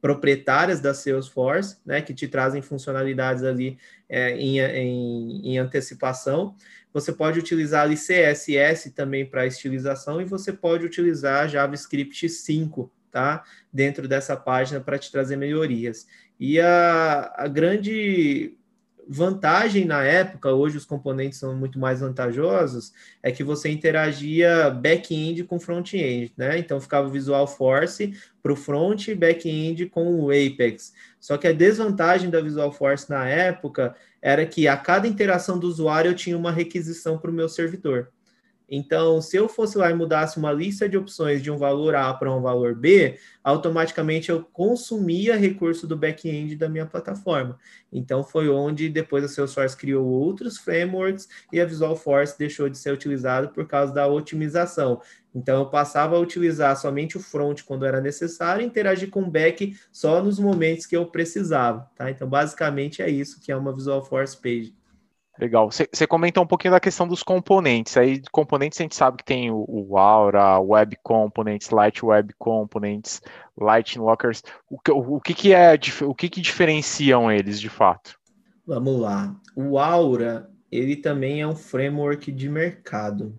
proprietárias da Salesforce, né, que te trazem funcionalidades ali é, em, em, em, antecipação. Você pode utilizar ali CSS também para estilização e você pode utilizar JavaScript 5, tá, dentro dessa página para te trazer melhorias. E a, a grande vantagem na época, hoje os componentes são muito mais vantajosos, é que você interagia back-end com front-end, né? Então ficava o Visual Force para o front e back-end com o Apex. Só que a desvantagem da Visual Force na época era que a cada interação do usuário eu tinha uma requisição para o meu servidor. Então, se eu fosse lá e mudasse uma lista de opções de um valor A para um valor B, automaticamente eu consumia recurso do back-end da minha plataforma. Então, foi onde depois a Salesforce criou outros frameworks e a Visual Force deixou de ser utilizada por causa da otimização. Então, eu passava a utilizar somente o front quando era necessário e interagir com o back só nos momentos que eu precisava. Tá? Então, basicamente é isso que é uma Visual Force Page. Legal. Você comentou um pouquinho da questão dos componentes. Aí, componentes a gente sabe que tem o, o Aura, Web Components, Light Web Components, Lightning Lockers. O, o, o que, que é o que, que diferenciam eles de fato? Vamos lá. O Aura, ele também é um framework de mercado.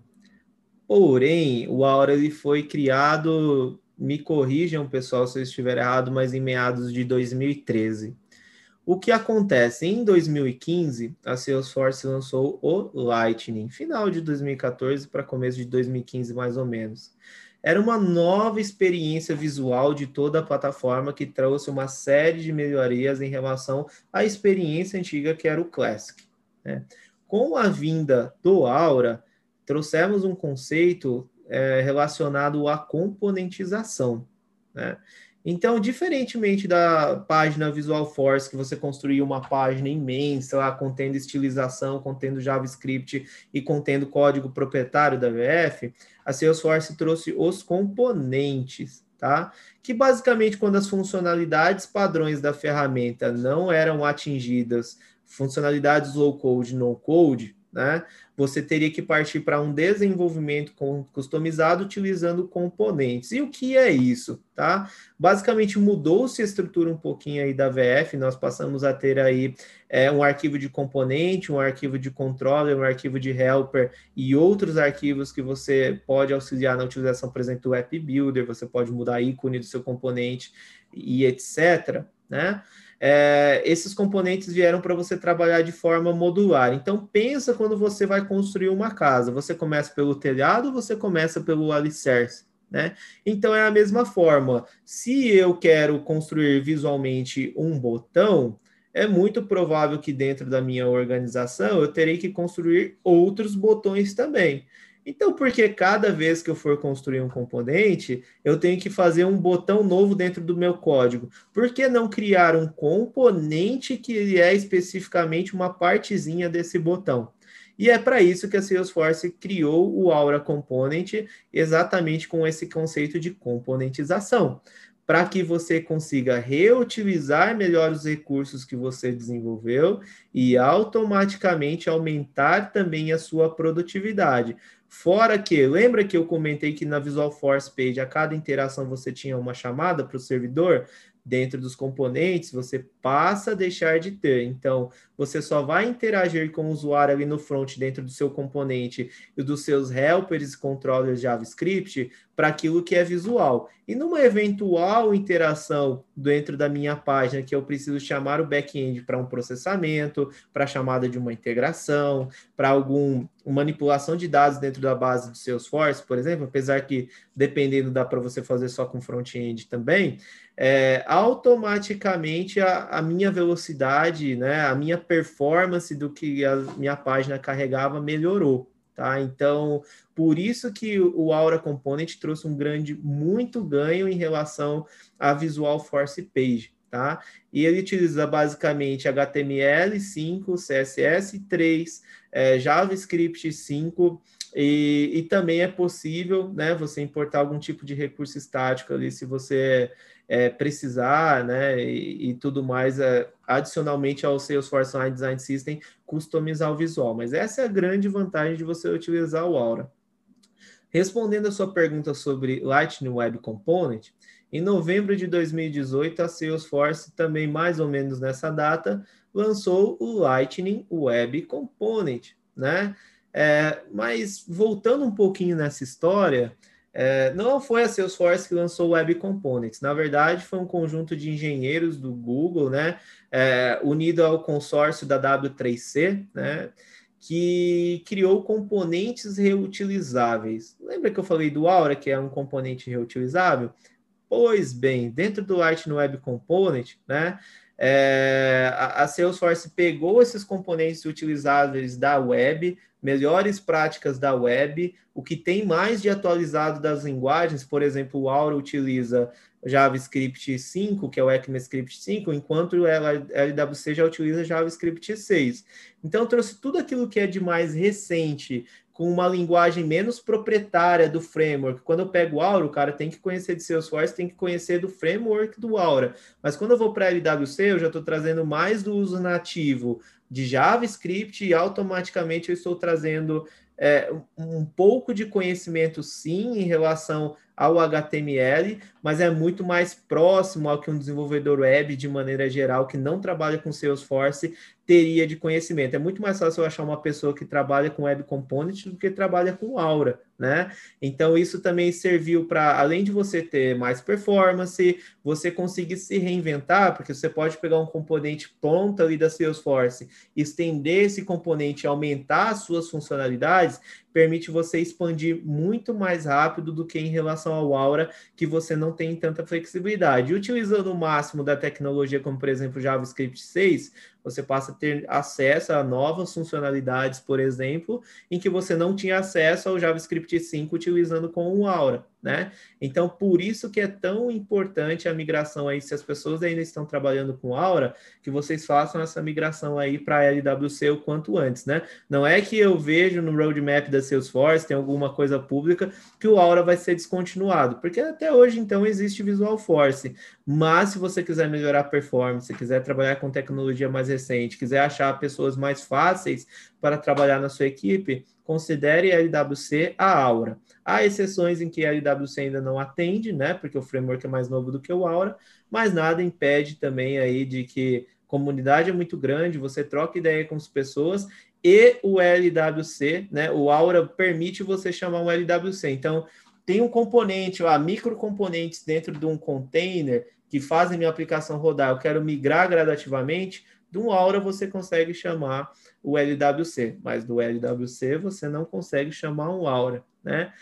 Porém, o Aura ele foi criado, me corrijam, pessoal, se eu estiver errado, mas em meados de 2013. O que acontece? Em 2015, a Salesforce lançou o Lightning, final de 2014 para começo de 2015, mais ou menos. Era uma nova experiência visual de toda a plataforma que trouxe uma série de melhorias em relação à experiência antiga que era o Classic. Né? Com a vinda do Aura, trouxemos um conceito é, relacionado à componentização. Né? Então, diferentemente da página Visual Force, que você construía uma página imensa, lá, contendo estilização, contendo JavaScript e contendo código proprietário da VF, a Salesforce trouxe os componentes, tá? Que basicamente, quando as funcionalidades padrões da ferramenta não eram atingidas, funcionalidades low code, no code, né? Você teria que partir para um desenvolvimento customizado utilizando componentes. E o que é isso, tá? Basicamente mudou-se a estrutura um pouquinho aí da VF, nós passamos a ter aí é, um arquivo de componente, um arquivo de controller, um arquivo de helper e outros arquivos que você pode auxiliar na utilização, por exemplo, do App Builder, você pode mudar ícone do seu componente e etc, né? É, esses componentes vieram para você trabalhar de forma modular. Então, pensa quando você vai construir uma casa. Você começa pelo telhado você começa pelo alicerce? Né? Então, é a mesma forma. Se eu quero construir visualmente um botão, é muito provável que dentro da minha organização eu terei que construir outros botões também. Então, porque cada vez que eu for construir um componente, eu tenho que fazer um botão novo dentro do meu código? Por que não criar um componente que é especificamente uma partezinha desse botão? E é para isso que a Salesforce criou o Aura Component, exatamente com esse conceito de componentização, para que você consiga reutilizar melhor os recursos que você desenvolveu e automaticamente aumentar também a sua produtividade. Fora que, lembra que eu comentei que na Visual Force Page, a cada interação você tinha uma chamada para o servidor? Dentro dos componentes, você passa a deixar de ter. Então, você só vai interagir com o usuário ali no front, dentro do seu componente e dos seus helpers e controllers JavaScript, para aquilo que é visual. E numa eventual interação dentro da minha página, que eu preciso chamar o back-end para um processamento, para chamada de uma integração, para alguma manipulação de dados dentro da base do Salesforce, por exemplo, apesar que dependendo dá para você fazer só com front-end também, é, automaticamente a, a, minha velocidade, né, a minha performance do que a minha página carregava melhorou. Tá? Então, por isso que o Aura Component trouxe um grande, muito ganho em relação à Visual Force Page. Tá? E ele utiliza basicamente HTML5, CSS3, é, JavaScript 5, e, e, também é possível né, você importar algum tipo de recurso estático ali se você é, precisar, né, e, e tudo mais, é, adicionalmente ao Salesforce Online Design System, customizar o visual. Mas essa é a grande vantagem de você utilizar o Aura. Respondendo a sua pergunta sobre Lightning Web Component, em novembro de 2018, a Salesforce, também mais ou menos nessa data, lançou o Lightning Web Component, né? É, mas voltando um pouquinho nessa história, É, não foi a Salesforce que lançou o Web Components, na verdade foi um conjunto de engenheiros do Google, né, é, unido ao consórcio da W3C, né, que criou componentes reutilizáveis. Lembra que eu falei do Aura, que é um componente reutilizável? Pois bem, dentro do Lightning Web Component, né, é, a, a Salesforce pegou esses componentes utilizáveis da web, melhores práticas da web, o que tem mais de atualizado das linguagens, por exemplo, o Aura utiliza JavaScript 5, que é o ECMAScript 5, enquanto o LWC já utiliza JavaScript 6. Então, trouxe tudo aquilo que é de mais recente, com uma linguagem menos proprietária do framework. Quando eu pego o Aura, o cara tem que conhecer de Salesforce, tem que conhecer do framework do Aura. Mas quando eu vou para LWC, eu já estou trazendo mais do uso nativo de JavaScript e automaticamente eu estou trazendo é, um pouco de conhecimento, sim, em relação ao HTML, mas é muito mais próximo ao que um desenvolvedor web, de maneira geral, que não trabalha com Salesforce, teria de conhecimento. É muito mais fácil eu achar uma pessoa que trabalha com Web Component do que trabalha com Aura, né? Então, isso também serviu para, além de você ter mais performance, você conseguir se reinventar, porque você pode pegar um componente pronto ali da Salesforce, estender esse componente, aumentar as suas funcionalidades, permite você expandir muito mais rápido do que em relação ao Aura, que você não tem tanta flexibilidade. Utilizando o máximo da tecnologia, como por exemplo JavaScript 6, você passa a ter acesso a novas funcionalidades, por exemplo, em que você não tinha acesso ao JavaScript 5 utilizando com o Aura né? Então, por isso que é tão importante a migração aí, se as pessoas ainda estão trabalhando com Aura, que vocês façam essa migração aí para LWC o quanto antes, né? Não é que eu vejo no roadmap da Salesforce, tem alguma coisa pública, que o Aura vai ser descontinuado, porque até hoje, então, existe Visual Force, mas se você quiser melhorar a performance, quiser trabalhar com tecnologia mais recente, quiser achar pessoas mais fáceis para trabalhar na sua equipe, considere a LWC a Aura. Há exceções em que a LWC ainda não atende, né? Porque o framework é mais novo do que o Aura, mas nada impede também aí de que comunidade é muito grande, você troca ideia com as pessoas e o LWC, né? O Aura permite você chamar um LWC. Então, tem um componente, há microcomponentes dentro de um container que fazem minha aplicação rodar. Eu quero migrar gradativamente. De Aura você consegue chamar o LWC, mas do LWC você não consegue chamar um Aura, né?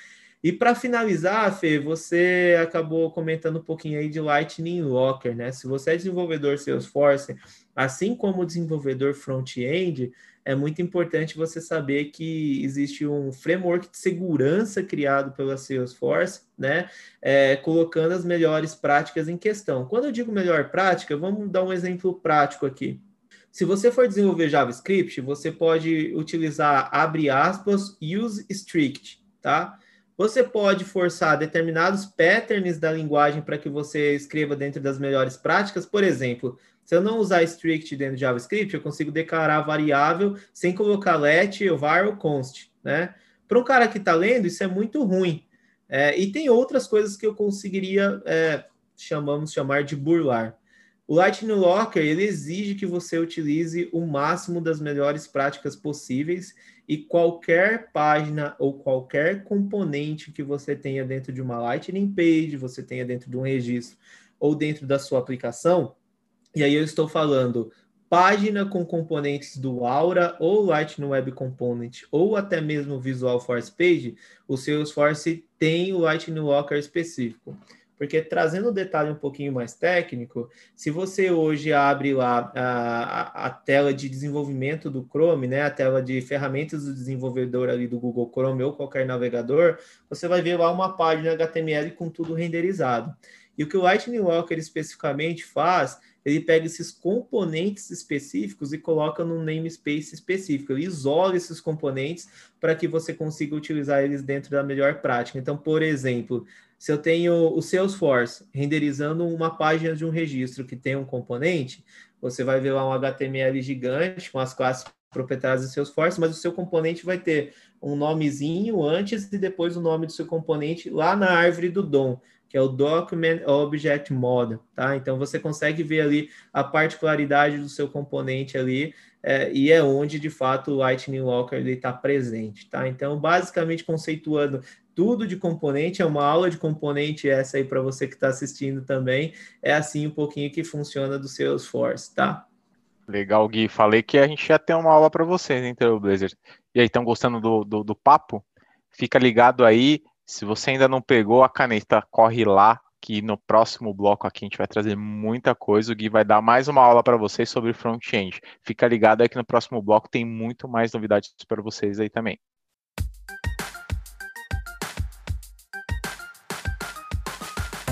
E para finalizar, Fê, você acabou comentando um pouquinho aí de Lightning Locker, né? Se você é desenvolvedor Salesforce, assim como desenvolvedor front-end, é muito importante você saber que existe um framework de segurança criado pela Salesforce, né? É, colocando as melhores práticas em questão. Quando eu digo melhor prática, vamos dar um exemplo prático aqui. Se você for desenvolver JavaScript, você pode utilizar, abre aspas, use strict, tá? Você pode forçar determinados patterns da linguagem para que você escreva dentro das melhores práticas. Por exemplo, se eu não usar strict dentro de JavaScript, eu consigo declarar variável sem colocar let, var ou const, né? Para um cara que está lendo, isso é muito ruim. É, e tem outras coisas que eu conseguiria, é, chamamos chamar de burlar. O Lightning Locker ele exige que você utilize o máximo das melhores práticas possíveis e qualquer página ou qualquer componente que você tenha dentro de uma Lightning Page, você tenha dentro de um registro ou dentro da sua aplicação, e aí eu estou falando página com componentes do Aura ou Lightning Web Component ou até mesmo Visual Force Page, o Salesforce tem o Lightning Locker específico. Porque trazendo o um detalhe um pouquinho mais técnico, se você hoje abre lá a, a, tela de desenvolvimento do Chrome, né, a tela de ferramentas do desenvolvedor ali do Google Chrome ou qualquer navegador, você vai ver lá uma página HTML com tudo renderizado. E o que o Lightning Walker especificamente faz, ele pega esses componentes específicos e coloca num namespace específico. Ele isola esses componentes para que você consiga utilizar eles dentro da melhor prática. Então, por exemplo, se eu tenho o Salesforce renderizando uma página de um registro que tem um componente, você vai ver lá um HTML gigante com as classes proprietárias do Salesforce, mas o seu componente vai ter um nomezinho antes e depois o nome do seu componente lá na árvore do DOM, que é o Document Object Model, tá? Então você consegue ver ali a particularidade do seu componente ali é, e é onde de fato o Lightning Locker está presente, tá? Então basicamente conceituando tudo de componente, é uma aula de componente essa aí para você que está assistindo também. É assim um pouquinho que funciona do Salesforce, tá? Legal, Gui. Falei que a gente ia ter uma aula para vocês, hein, Trailblazer? E aí, estão gostando do, do, do papo? Fica ligado aí. Se você ainda não pegou a caneta, corre lá, que no próximo bloco aqui a gente vai trazer muita coisa. O Gui vai dar mais uma aula para vocês sobre front-end. Fica ligado aí que no próximo bloco tem muito mais novidades para vocês aí também.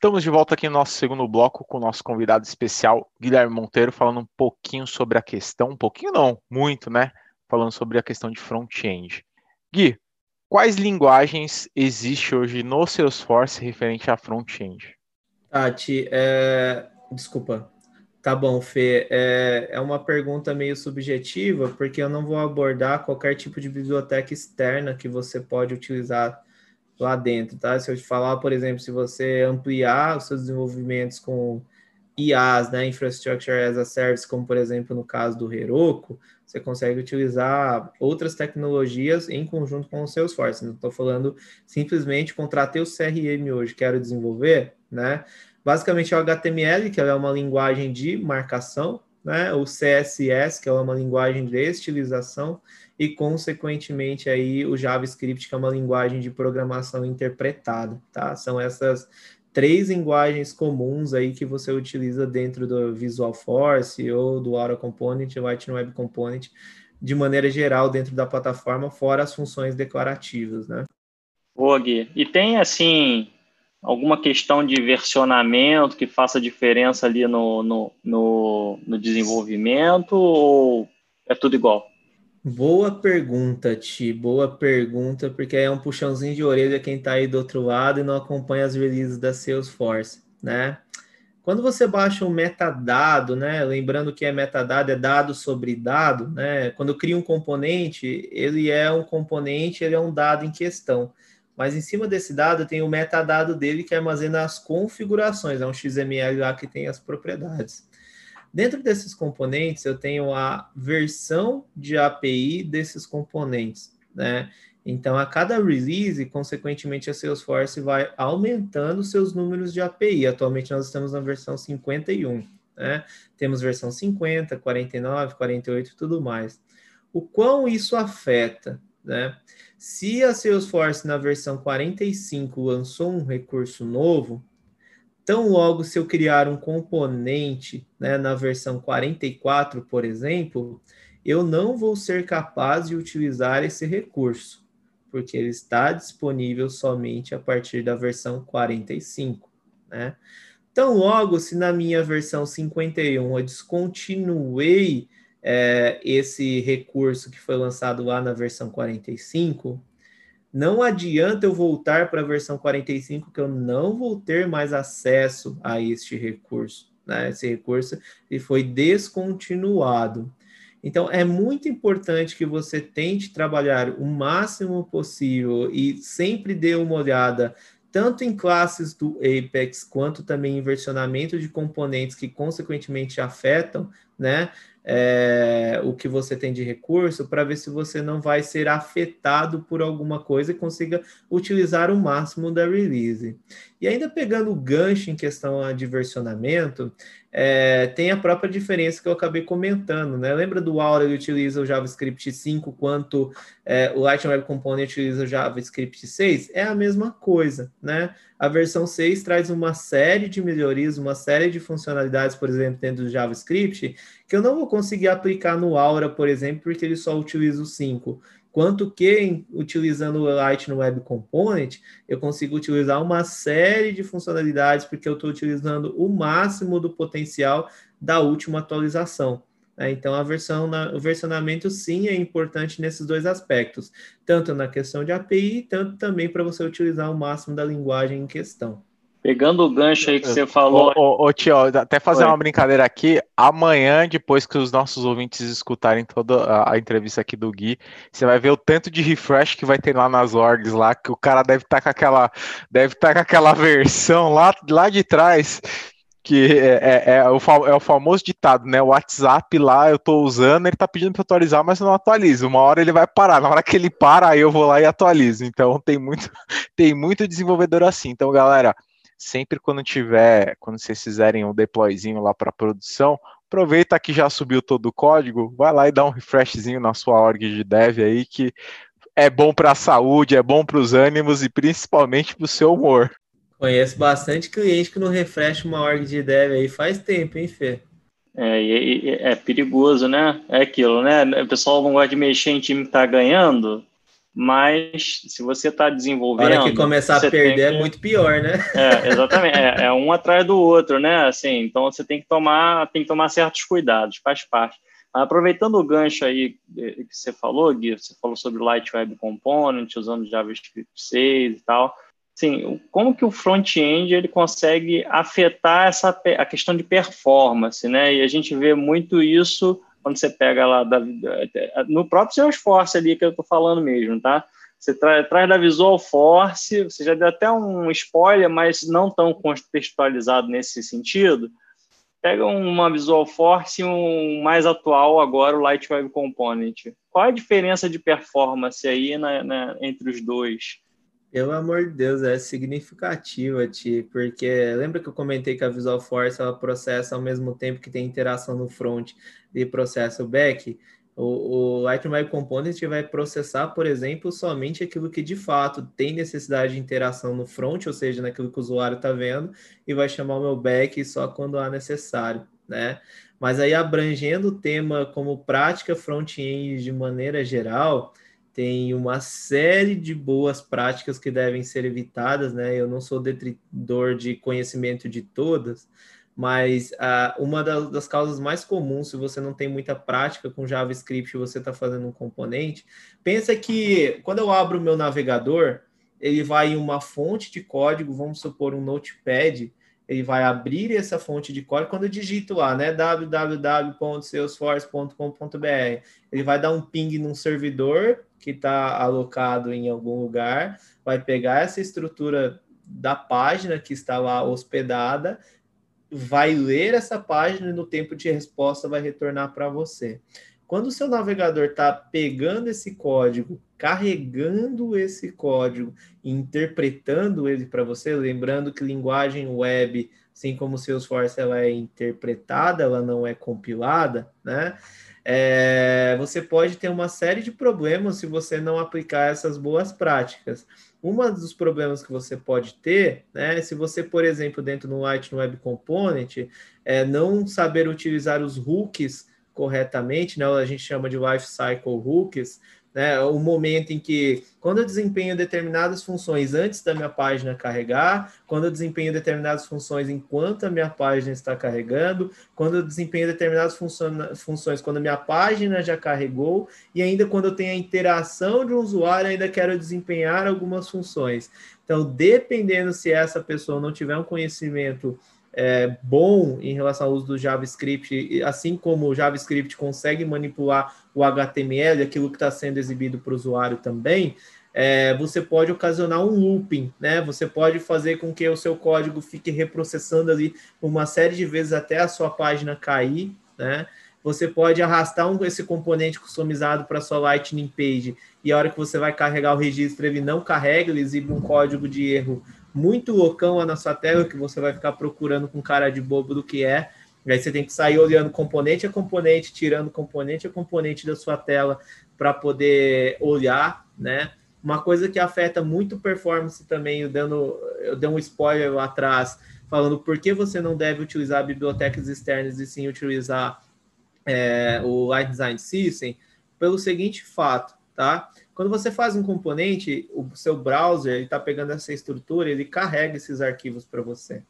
Estamos de volta aqui no nosso segundo bloco com o nosso convidado especial, Guilherme Monteiro, falando um pouquinho sobre a questão, um pouquinho não, muito, né? Falando sobre a questão de front-end. Gui, quais linguagens existe hoje no Salesforce referente a front-end? Tati, é... desculpa. Tá bom, Fê. É, é uma pergunta meio subjetiva, porque eu não vou abordar qualquer tipo de biblioteca externa que você pode utilizar lá dentro, tá? Se eu te falar, por exemplo, se você ampliar os seus desenvolvimentos com IaaS, né, Infrastructure as a Service, como por exemplo no caso do Heroku, você consegue utilizar outras tecnologias em conjunto com o Salesforce. Não estou falando simplesmente contratei o CRM hoje, quero desenvolver, né? Basicamente é o HTML, que é uma linguagem de marcação, né? O CSS, que é uma linguagem de estilização, e, consequentemente, aí o JavaScript, que é uma linguagem de programação interpretada, tá? São essas três linguagens comuns aí que você utiliza dentro do Visual Force ou do Aura Component, Lightning Web Component, de maneira geral dentro da plataforma, fora as funções declarativas, né? Boa, Gui. E tem, assim, alguma questão de versionamento que faça diferença ali no, no, no, no desenvolvimento ou é tudo igual? Boa pergunta, Ti. Boa pergunta, porque é um puxãozinho de orelha quem está aí do outro lado e não acompanha as releases da Salesforce, né? Quando você baixa um metadado, né? Lembrando que é metadado, é dado sobre dado, né? Quando eu crio um componente, ele é um componente, ele é um dado em questão. Mas em cima desse dado tem o metadado dele que armazena as configurações, é um XML lá que tem as propriedades. Dentro desses componentes, eu tenho a versão de API desses componentes, né? Então, a cada release, consequentemente, a Salesforce vai aumentando seus números de API. Atualmente, nós estamos na versão 51, né? Temos versão 50, 49, 48 e tudo mais. O quão isso afeta, né? Se a Salesforce, na versão 45, lançou um recurso novo, Tão logo se eu criar um componente né, na versão 44, por exemplo, eu não vou ser capaz de utilizar esse recurso, porque ele está disponível somente a partir da versão 45. Né? Tão logo se na minha versão 51 eu descontinuei é, esse recurso que foi lançado lá na versão 45, não adianta eu voltar para a versão 45 que eu não vou ter mais acesso a este recurso. Né? Esse recurso ele foi descontinuado. Então, é muito importante que você tente trabalhar o máximo possível e sempre dê uma olhada tanto em classes do Apex quanto também em versionamento de componentes que consequentemente afetam, né, é, o que você tem de recurso para ver se você não vai ser afetado por alguma coisa e consiga utilizar o máximo da release. E ainda pegando o gancho em questão de versionamento, é, tem a própria diferença que eu acabei comentando, né? Lembra do Aura que utiliza o JavaScript 5, quanto é, o Lightning Web Component utiliza o JavaScript 6? É a mesma coisa, né? A versão 6 traz uma série de melhorias, uma série de funcionalidades, por exemplo, dentro do JavaScript, que eu não vou conseguir aplicar no Aura, por exemplo, porque ele só utiliza o 5 quanto que utilizando o Lightning Web Component, eu consigo utilizar uma série de funcionalidades, porque eu estou utilizando o máximo do potencial da última atualização. Né? Então, a versão na, o versionamento sim é importante nesses dois aspectos, tanto na questão de API, tanto também para você utilizar o máximo da linguagem em questão. Pegando o gancho aí que você falou. Ô, ô, ô tio, até fazer Oi. uma brincadeira aqui. Amanhã, depois que os nossos ouvintes escutarem toda a, entrevista aqui do Gui, você vai ver o tanto de refresh que vai ter lá nas orgs lá, que o cara deve estar tá com aquela. Deve estar tá com aquela versão lá, lá de trás. Que é, é, é, o, é o famoso ditado, né? O WhatsApp lá eu tô usando, ele tá pedindo para atualizar, mas não atualizo. Uma hora ele vai parar. Na hora que ele para, aí eu vou lá e atualizo. Então tem muito, [LAUGHS] tem muito desenvolvedor assim. Então, galera sempre quando tiver, quando vocês fizerem um deployzinho lá para produção, aproveita que já subiu todo o código, vai lá e dá um refreshzinho na sua org de dev aí que é bom para a saúde, é bom para os ânimos e principalmente para o seu humor. Conheço bastante cliente que não refresh uma org de dev aí faz tempo, hein, Fê? É, é, é perigoso, né? É aquilo, né? O pessoal não gosta de mexer em time que tá ganhando, mas se você está desenvolvendo. A hora que começar a perder é que... é muito pior, né? É, exatamente. É, é, um atrás do outro, né? Assim, então você tem que tomar, tem que tomar certos cuidados, faz parte. Aproveitando o gancho aí que você falou, Gui, você falou sobre Light Web Component, usando JavaScript 6 e tal. Sim, como que o front-end ele consegue afetar essa a questão de performance, né? E a gente vê muito isso quando você pega lá da, no próprio Salesforce ali que eu estou falando mesmo, tá? Você tra traz da Visual Force, você já deu até um spoiler, mas não tão contextualizado nesse sentido. Pega uma Visual Force e um mais atual agora, o Light Web Component. Qual a diferença de performance aí na, na, entre os dois? Pelo amor de Deus, é significativa, Ti, porque lembra que eu comentei que a Visual Force ela processa ao mesmo tempo que tem interação no front e processa o back? O, o Web Component vai processar, por exemplo, somente aquilo que de fato tem necessidade de interação no front, ou seja, naquilo que o usuário está vendo, e vai chamar o meu back só quando há necessário, né? Mas aí abrangendo o tema como prática front-end de maneira geral, tem uma série de boas práticas que devem ser evitadas, né? Eu não sou detritor de conhecimento de todas, mas uh, uma das, das, causas mais comuns, se você não tem muita prática com JavaScript você está fazendo um componente, pensa que quando eu abro o meu navegador, ele vai em uma fonte de código, vamos supor um notepad, ele vai abrir essa fonte de código quando eu digito lá, né, www.salesforce.com.br. Ele vai dar um ping num servidor que está alocado em algum lugar, vai pegar essa estrutura da página que está lá hospedada, vai ler essa página e no tempo de resposta vai retornar para você. Quando o seu navegador está pegando esse código, carregando esse código interpretando ele para você, lembrando que linguagem web, assim como o Salesforce, ela é interpretada, ela não é compilada, né? É, você pode ter uma série de problemas se você não aplicar essas boas práticas. Um dos problemas que você pode ter, né, se você, por exemplo, dentro do Lightning Web Component, é, não saber utilizar os hooks corretamente, né? A gente chama de life cycle hooks, né? O momento em que, quando eu desempenho determinadas funções antes da minha página carregar, quando eu desempenho determinadas funções enquanto a minha página está carregando, quando eu desempenho determinadas funções quando a minha página já carregou, e ainda quando eu tenho a interação de um usuário, ainda quero desempenhar algumas funções. Então, dependendo se essa pessoa não tiver um conhecimento é, bom em relação ao uso do JavaScript, assim como o JavaScript consegue manipular o HTML, aquilo que está sendo exibido para o usuário também, é, você pode ocasionar um looping, né? Você pode fazer com que o seu código fique reprocessando ali uma série de vezes até a sua página cair, né? Você pode arrastar um, esse componente customizado para sua Lightning Page e a hora que você vai carregar o registro, ele não carrega, ele exibe um código de erro muito loucão lá na sua tela que você vai ficar procurando com cara de bobo do que é. Aí você tem que sair olhando componente a componente, tirando componente a componente da sua tela para poder olhar, né? Uma coisa que afeta muito performance também, eu, dando, eu dei um spoiler lá atrás, falando por que você não deve utilizar bibliotecas externas e sim utilizar é, o Light Design System, pelo seguinte fato, tá? Quando você faz um componente, o seu browser está pegando essa estrutura, ele carrega esses arquivos para você.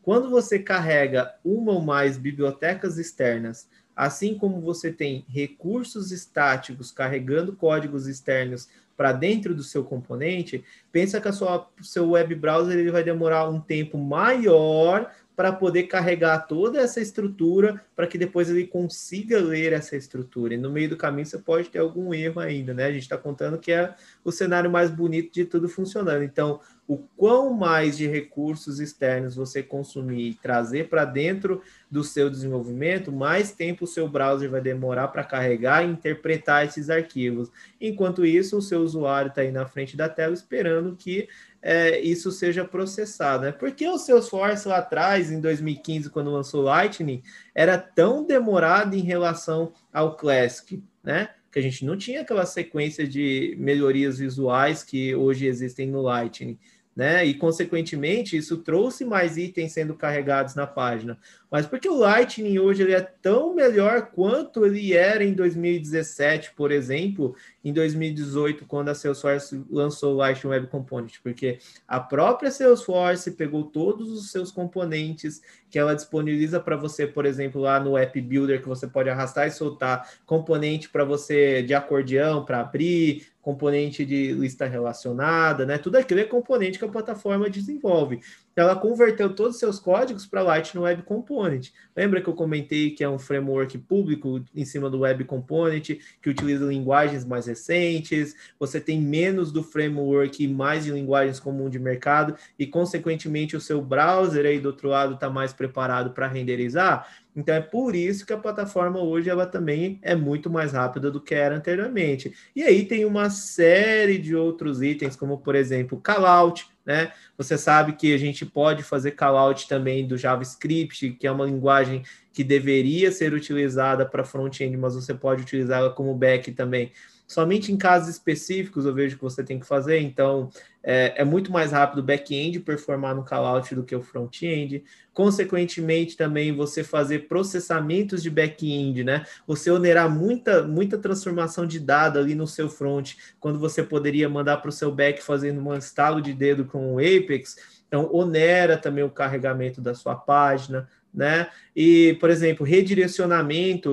Quando você carrega uma ou mais bibliotecas externas assim como você tem recursos estáticos carregando códigos externos para dentro do seu componente, pensa que sua, seu web browser ele vai demorar um tempo maior para poder carregar toda essa estrutura para que depois ele consiga ler essa estrutura. E no meio do caminho você pode ter algum erro ainda, né? A gente está contando que é o cenário mais bonito de tudo funcionando. Então, o quão mais de recursos externos você consumir e trazer para dentro do seu desenvolvimento, mais tempo o seu browser vai demorar para carregar e interpretar esses arquivos. Enquanto isso, o seu usuário está aí na frente da tela esperando que é, isso seja processado. Né? Porque o Salesforce lá atrás, em 2015, quando lançou Lightning, era tão demorado em relação ao Classic, né? Que a gente não tinha aquela sequência de melhorias visuais que hoje existem no Lightning né? E consequentemente isso trouxe mais itens sendo carregados na página. Mas porque o Lightning hoje ele é tão melhor quanto ele era em 2017, por exemplo, em 2018, quando a Salesforce lançou o Lightning Web Component, porque a própria Salesforce pegou todos os seus componentes que ela disponibiliza para você, por exemplo, lá no App Builder, que você pode arrastar e soltar componente para você de acordeão para abrir, componente de lista relacionada, né? Tudo aquilo é componente que a plataforma desenvolve. Ela converteu todos os seus códigos para Lightning Web Component. Lembra que eu comentei que é um framework público em cima do Web Component, que utiliza linguagens mais recentes, você tem menos do framework e mais de linguagens comuns de mercado, e consequentemente o seu browser aí do outro lado está mais preparado para renderizar. Então é por isso que a plataforma hoje ela também é muito mais rápida do que era anteriormente. E aí tem uma série de outros itens, como por exemplo, callout, né? Você sabe que a gente pode fazer callout também do JavaScript, que é uma linguagem que deveria ser utilizada para front-end, mas você pode utilizá-la como back também somente em casos específicos eu vejo que você tem que fazer, então é, é muito mais rápido o back-end performar no callout do que o front-end. Consequentemente, também você fazer processamentos de back-end, né? Você onerar muita, muita transformação de dado ali no seu front, quando você poderia mandar para o seu back fazendo um estalo de dedo com o Apex. Então, onera também o carregamento da sua página, né? E, por exemplo, redirecionamento,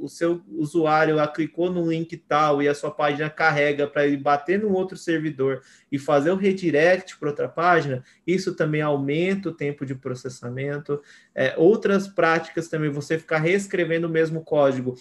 o seu usuário lá clicou no link tal e a sua página carrega para ele bater num outro servidor e fazer o redirect para outra página, isso também aumenta o tempo de processamento. É, outras práticas também, você ficar reescrevendo o mesmo código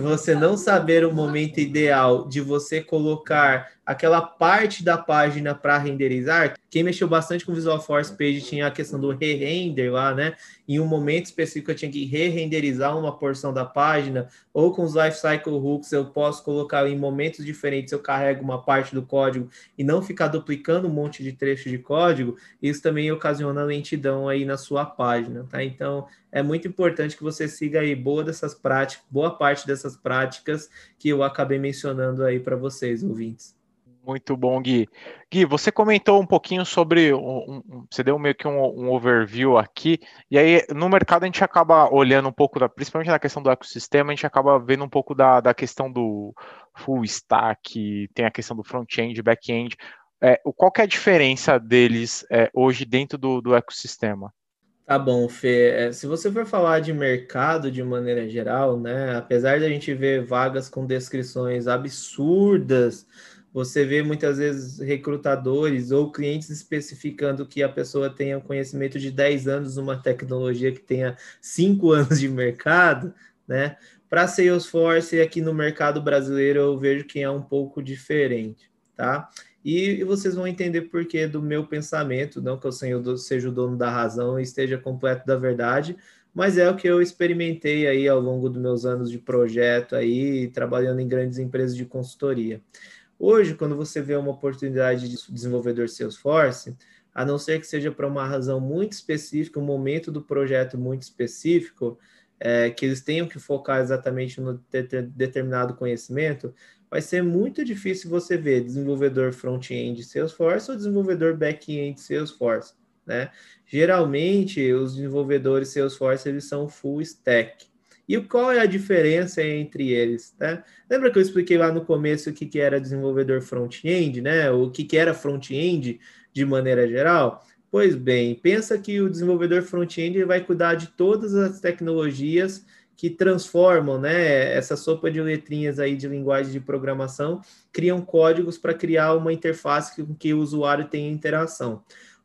você não saber o momento ideal de você colocar aquela parte da página para renderizar. Quem mexeu bastante com Visual Force Page tinha a questão do re-render lá, né? Em um momento específico eu tinha que re-renderizar uma porção da página, ou com os Lifecycle Hooks eu posso colocar em momentos diferentes, eu carrego uma parte do código e não ficar duplicando um monte de trecho de código, isso também ocasiona lentidão aí na sua página, tá? Então é muito importante que você siga aí boa dessas práticas, boa parte dessas práticas que eu acabei mencionando aí para vocês, ouvintes. Muito bom, Gui. Gui, você comentou um pouquinho sobre, um, um, você deu meio que um, um, overview aqui, e aí no mercado a gente acaba olhando um pouco, da, principalmente na questão do ecossistema, a gente acaba vendo um pouco da, da questão do full stack, tem a questão do front-end, back-end. É, qual é a diferença deles é, hoje dentro do, do ecossistema? Tá bom, Fê. É, se você for falar de mercado de maneira geral, né, apesar da gente ver vagas com descrições absurdas, você vê muitas vezes recrutadores ou clientes especificando que a pessoa tenha conhecimento de 10 anos numa tecnologia que tenha 5 [LAUGHS] anos de mercado, né? Para Salesforce, aqui no mercado brasileiro, eu vejo que é um pouco diferente, tá? E, vocês vão entender por que do meu pensamento, não que eu seja o dono da razão e esteja completo da verdade, mas é o que eu experimentei aí ao longo dos meus anos de projeto aí, trabalhando em grandes empresas de consultoria. Hoje, quando você vê uma oportunidade de desenvolvedor Salesforce, a não ser que seja para uma razão muito específica, um momento do projeto muito específico, é, que eles tenham que focar exatamente no de determinado conhecimento, vai ser muito difícil você ver desenvolvedor front-end Salesforce ou desenvolvedor back-end Salesforce, né? Geralmente, os desenvolvedores Salesforce, eles são full stack. E qual é a diferença entre eles? Tá? Lembra que eu expliquei lá no começo o que, que era desenvolvedor front-end, né? O que, que era front-end de maneira geral? Pois bem, pensa que o desenvolvedor front-end vai cuidar de todas as tecnologias que transformam, né, essa sopa de letrinhas aí de linguagem de programação, criam códigos para criar uma interface com que o usuário tenha interação.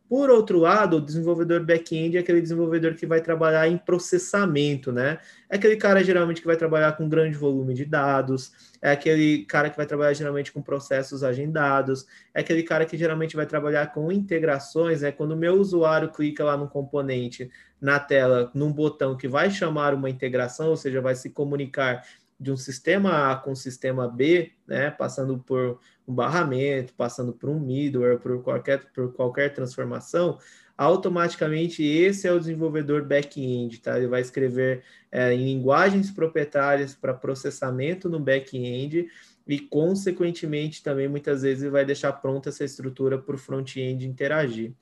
Por outro lado, o desenvolvedor back-end é aquele desenvolvedor que vai trabalhar em processamento, né? É aquele cara geralmente que vai trabalhar com grande volume de dados, é aquele cara que vai trabalhar geralmente com processos agendados, é aquele cara que geralmente vai trabalhar com integrações, né? Quando o meu usuário clica lá no componente na tela, num botão que vai chamar uma integração, ou seja, vai se comunicar de um sistema A com um sistema B, né, passando por um barramento, passando por um middleware, por qualquer, por qualquer transformação, automaticamente esse é o desenvolvedor back-end, tá? Ele vai escrever é, em linguagens proprietárias para processamento no back-end e, consequentemente, também muitas vezes vai deixar pronta essa estrutura para o front-end interagir.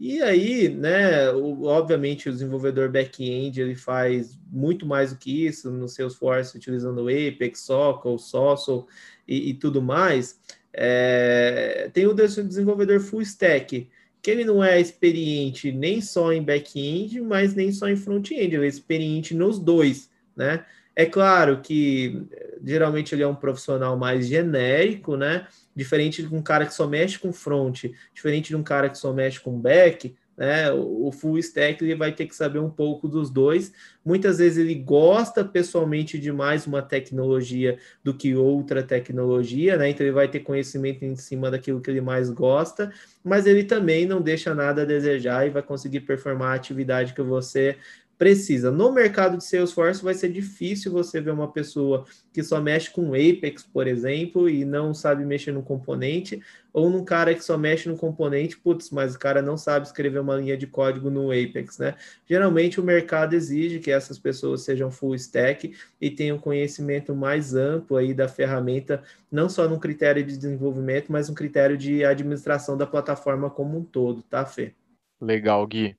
E aí, né, o, obviamente o desenvolvedor back-end ele faz muito mais do que isso no Salesforce, utilizando Apex, Sockle, Sossel e, e tudo mais. É, tem o desenvolvedor full stack, que ele não é experiente nem só em back-end, mas nem só em front-end, ele é experiente nos dois, né? É claro que geralmente ele é um profissional mais genérico, né? Diferente de um cara que só mexe com front, diferente de um cara que só mexe com back, né? O full stack ele vai ter que saber um pouco dos dois. Muitas vezes ele gosta pessoalmente de mais uma tecnologia do que outra tecnologia, né? Então ele vai ter conhecimento em cima daquilo que ele mais gosta, mas ele também não deixa nada a desejar e vai conseguir performar a atividade que você precisa. No mercado de Salesforce vai ser difícil você ver uma pessoa que só mexe com Apex, por exemplo, e não sabe mexer no componente, ou num cara que só mexe no componente, putz, mas o cara não sabe escrever uma linha de código no Apex, né? Geralmente o mercado exige que essas pessoas sejam full stack e tenham conhecimento mais amplo aí da ferramenta, não só no critério de desenvolvimento, mas um critério de administração da plataforma como um todo, tá, Fê? Legal, Gui.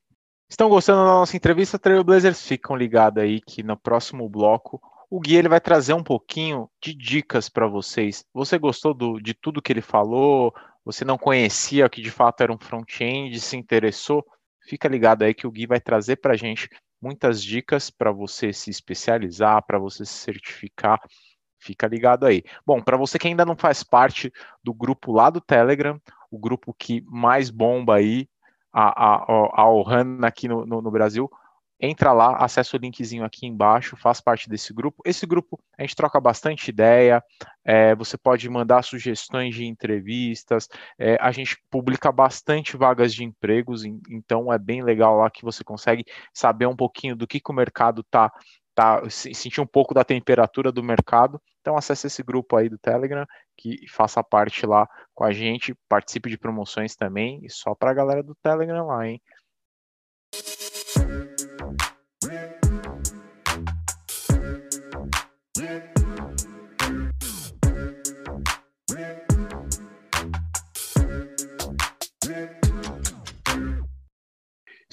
Estão gostando da nossa entrevista? Trailblazers, ficam ligados aí que no próximo bloco o Gui ele vai trazer um pouquinho de dicas para vocês. Você gostou do, de tudo que ele falou? Você não conhecia que de fato era um front-end, se interessou? Fica ligado aí que o Gui vai trazer para a gente muitas dicas para você se especializar, para você se certificar. Fica ligado aí. Bom, para você que ainda não faz parte do grupo lá do Telegram, o grupo que mais bomba aí a, a, a aqui no, no, no Brasil, entra lá, acessa o linkzinho aqui embaixo, faz parte desse grupo. Esse grupo a gente troca bastante ideia, é, você pode mandar sugestões de entrevistas, é, a gente publica bastante vagas de empregos, então é bem legal lá que você consegue saber um pouquinho do que, que o mercado está tá, sentir um pouco da temperatura do mercado. Então acesse esse grupo aí do Telegram, que faça parte lá com a gente, participe de promoções também, e só para a galera do Telegram lá, hein?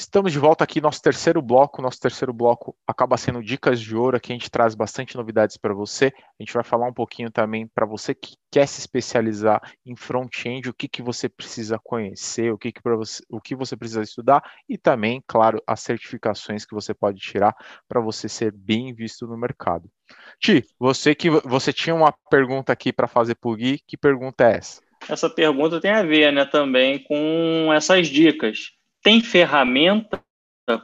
Estamos de volta aqui, nosso terceiro bloco. Nosso terceiro bloco acaba sendo dicas de ouro, aqui a gente traz bastante novidades para você. A gente vai falar um pouquinho também para você que quer se especializar em front-end, o que, que você precisa conhecer, o que, que, você, o que você precisa estudar e também, claro, as certificações que você pode tirar para você ser bem visto no mercado. Ti, você que você tinha uma pergunta aqui para fazer para o Gui, que pergunta é essa? Essa pergunta tem a ver, né, também com essas dicas tem ferramenta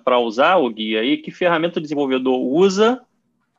para usar o guia aí? Que ferramenta o desenvolvedor usa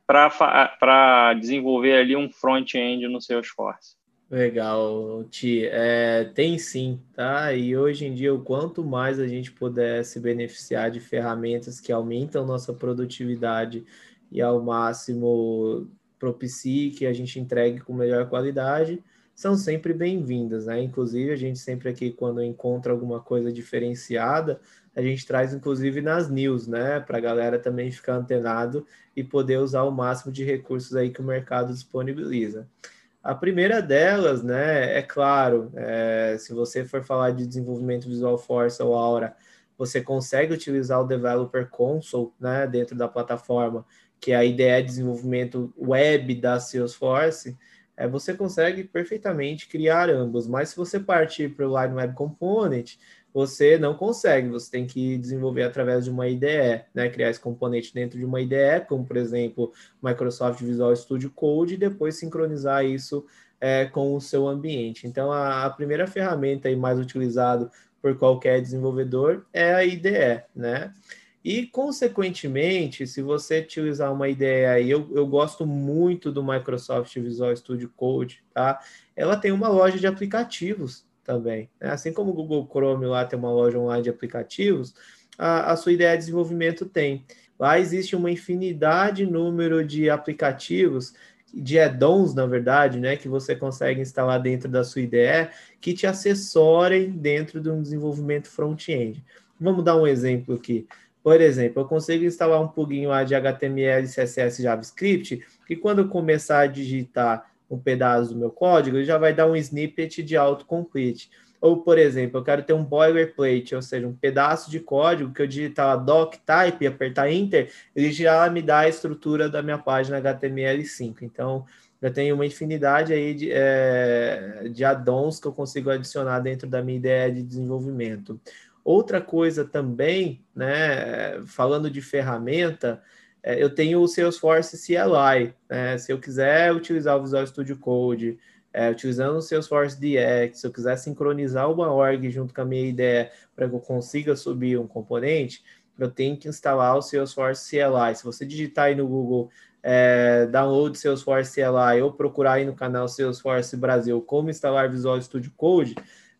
para desenvolver ali um front-end no Salesforce? Legal, Ti. É, tem sim, tá? E hoje em dia, o quanto mais a gente puder se beneficiar de ferramentas que aumentam nossa produtividade e ao máximo propicie que a gente entregue com melhor qualidade, são sempre bem-vindas, né? Inclusive, a gente sempre aqui, quando encontra alguma coisa diferenciada, a gente traz, inclusive, nas news, né? Para a galera também ficar antenado e poder usar o máximo de recursos aí que o mercado disponibiliza. A primeira delas, né, é claro, é, se você for falar de desenvolvimento Visual Force ou Aura, você consegue utilizar o Developer Console, né, dentro da plataforma, que é a ideia de desenvolvimento web da Salesforce, é, você consegue perfeitamente criar ambos, mas se você partir para o Line Web Component, você não consegue, você tem que desenvolver através de uma IDE, né? Criar esse componente dentro de uma IDE, como por exemplo Microsoft Visual Studio Code, e depois sincronizar isso é, com o seu ambiente. Então, a, a primeira ferramenta aí mais utilizada por qualquer desenvolvedor é a IDE, né? E, consequentemente, se você utilizar uma IDE aí, eu, eu gosto muito do Microsoft Visual Studio Code, tá? Ela tem uma loja de aplicativos, também. Né? Assim como o Google Chrome lá tem uma loja online de aplicativos, a, a sua ideia de desenvolvimento tem. Lá existe uma infinidade número de aplicativos, de add-ons, na verdade, né, que você consegue instalar dentro da sua IDE, que te assessorem dentro de um desenvolvimento front-end. Vamos dar um exemplo aqui. Por exemplo, eu consigo instalar um plugin lá de HTML, CSS, JavaScript, que quando eu começar a digitar um pedaço do meu código, ele já vai dar um snippet de autocomplete. Ou, por exemplo, eu quero ter um boilerplate, ou seja, um pedaço de código que eu digitar lá doc type e apertar enter, ele já me dá a estrutura da minha página HTML5. Então, eu tenho uma infinidade aí de, é, de add-ons que eu consigo adicionar dentro da minha ideia de desenvolvimento. Outra coisa também, né, falando de ferramenta, é, eu tenho o Salesforce CLI. Né? Se eu quiser utilizar o Visual Studio Code, é, utilizando o Salesforce DX, se eu quiser sincronizar uma org junto com a minha ideia para que eu consiga subir um componente, eu tenho que instalar o Salesforce CLI. Se você digitar aí no Google é, download Salesforce CLI ou procurar aí no canal Salesforce Brasil como instalar Visual Studio Code,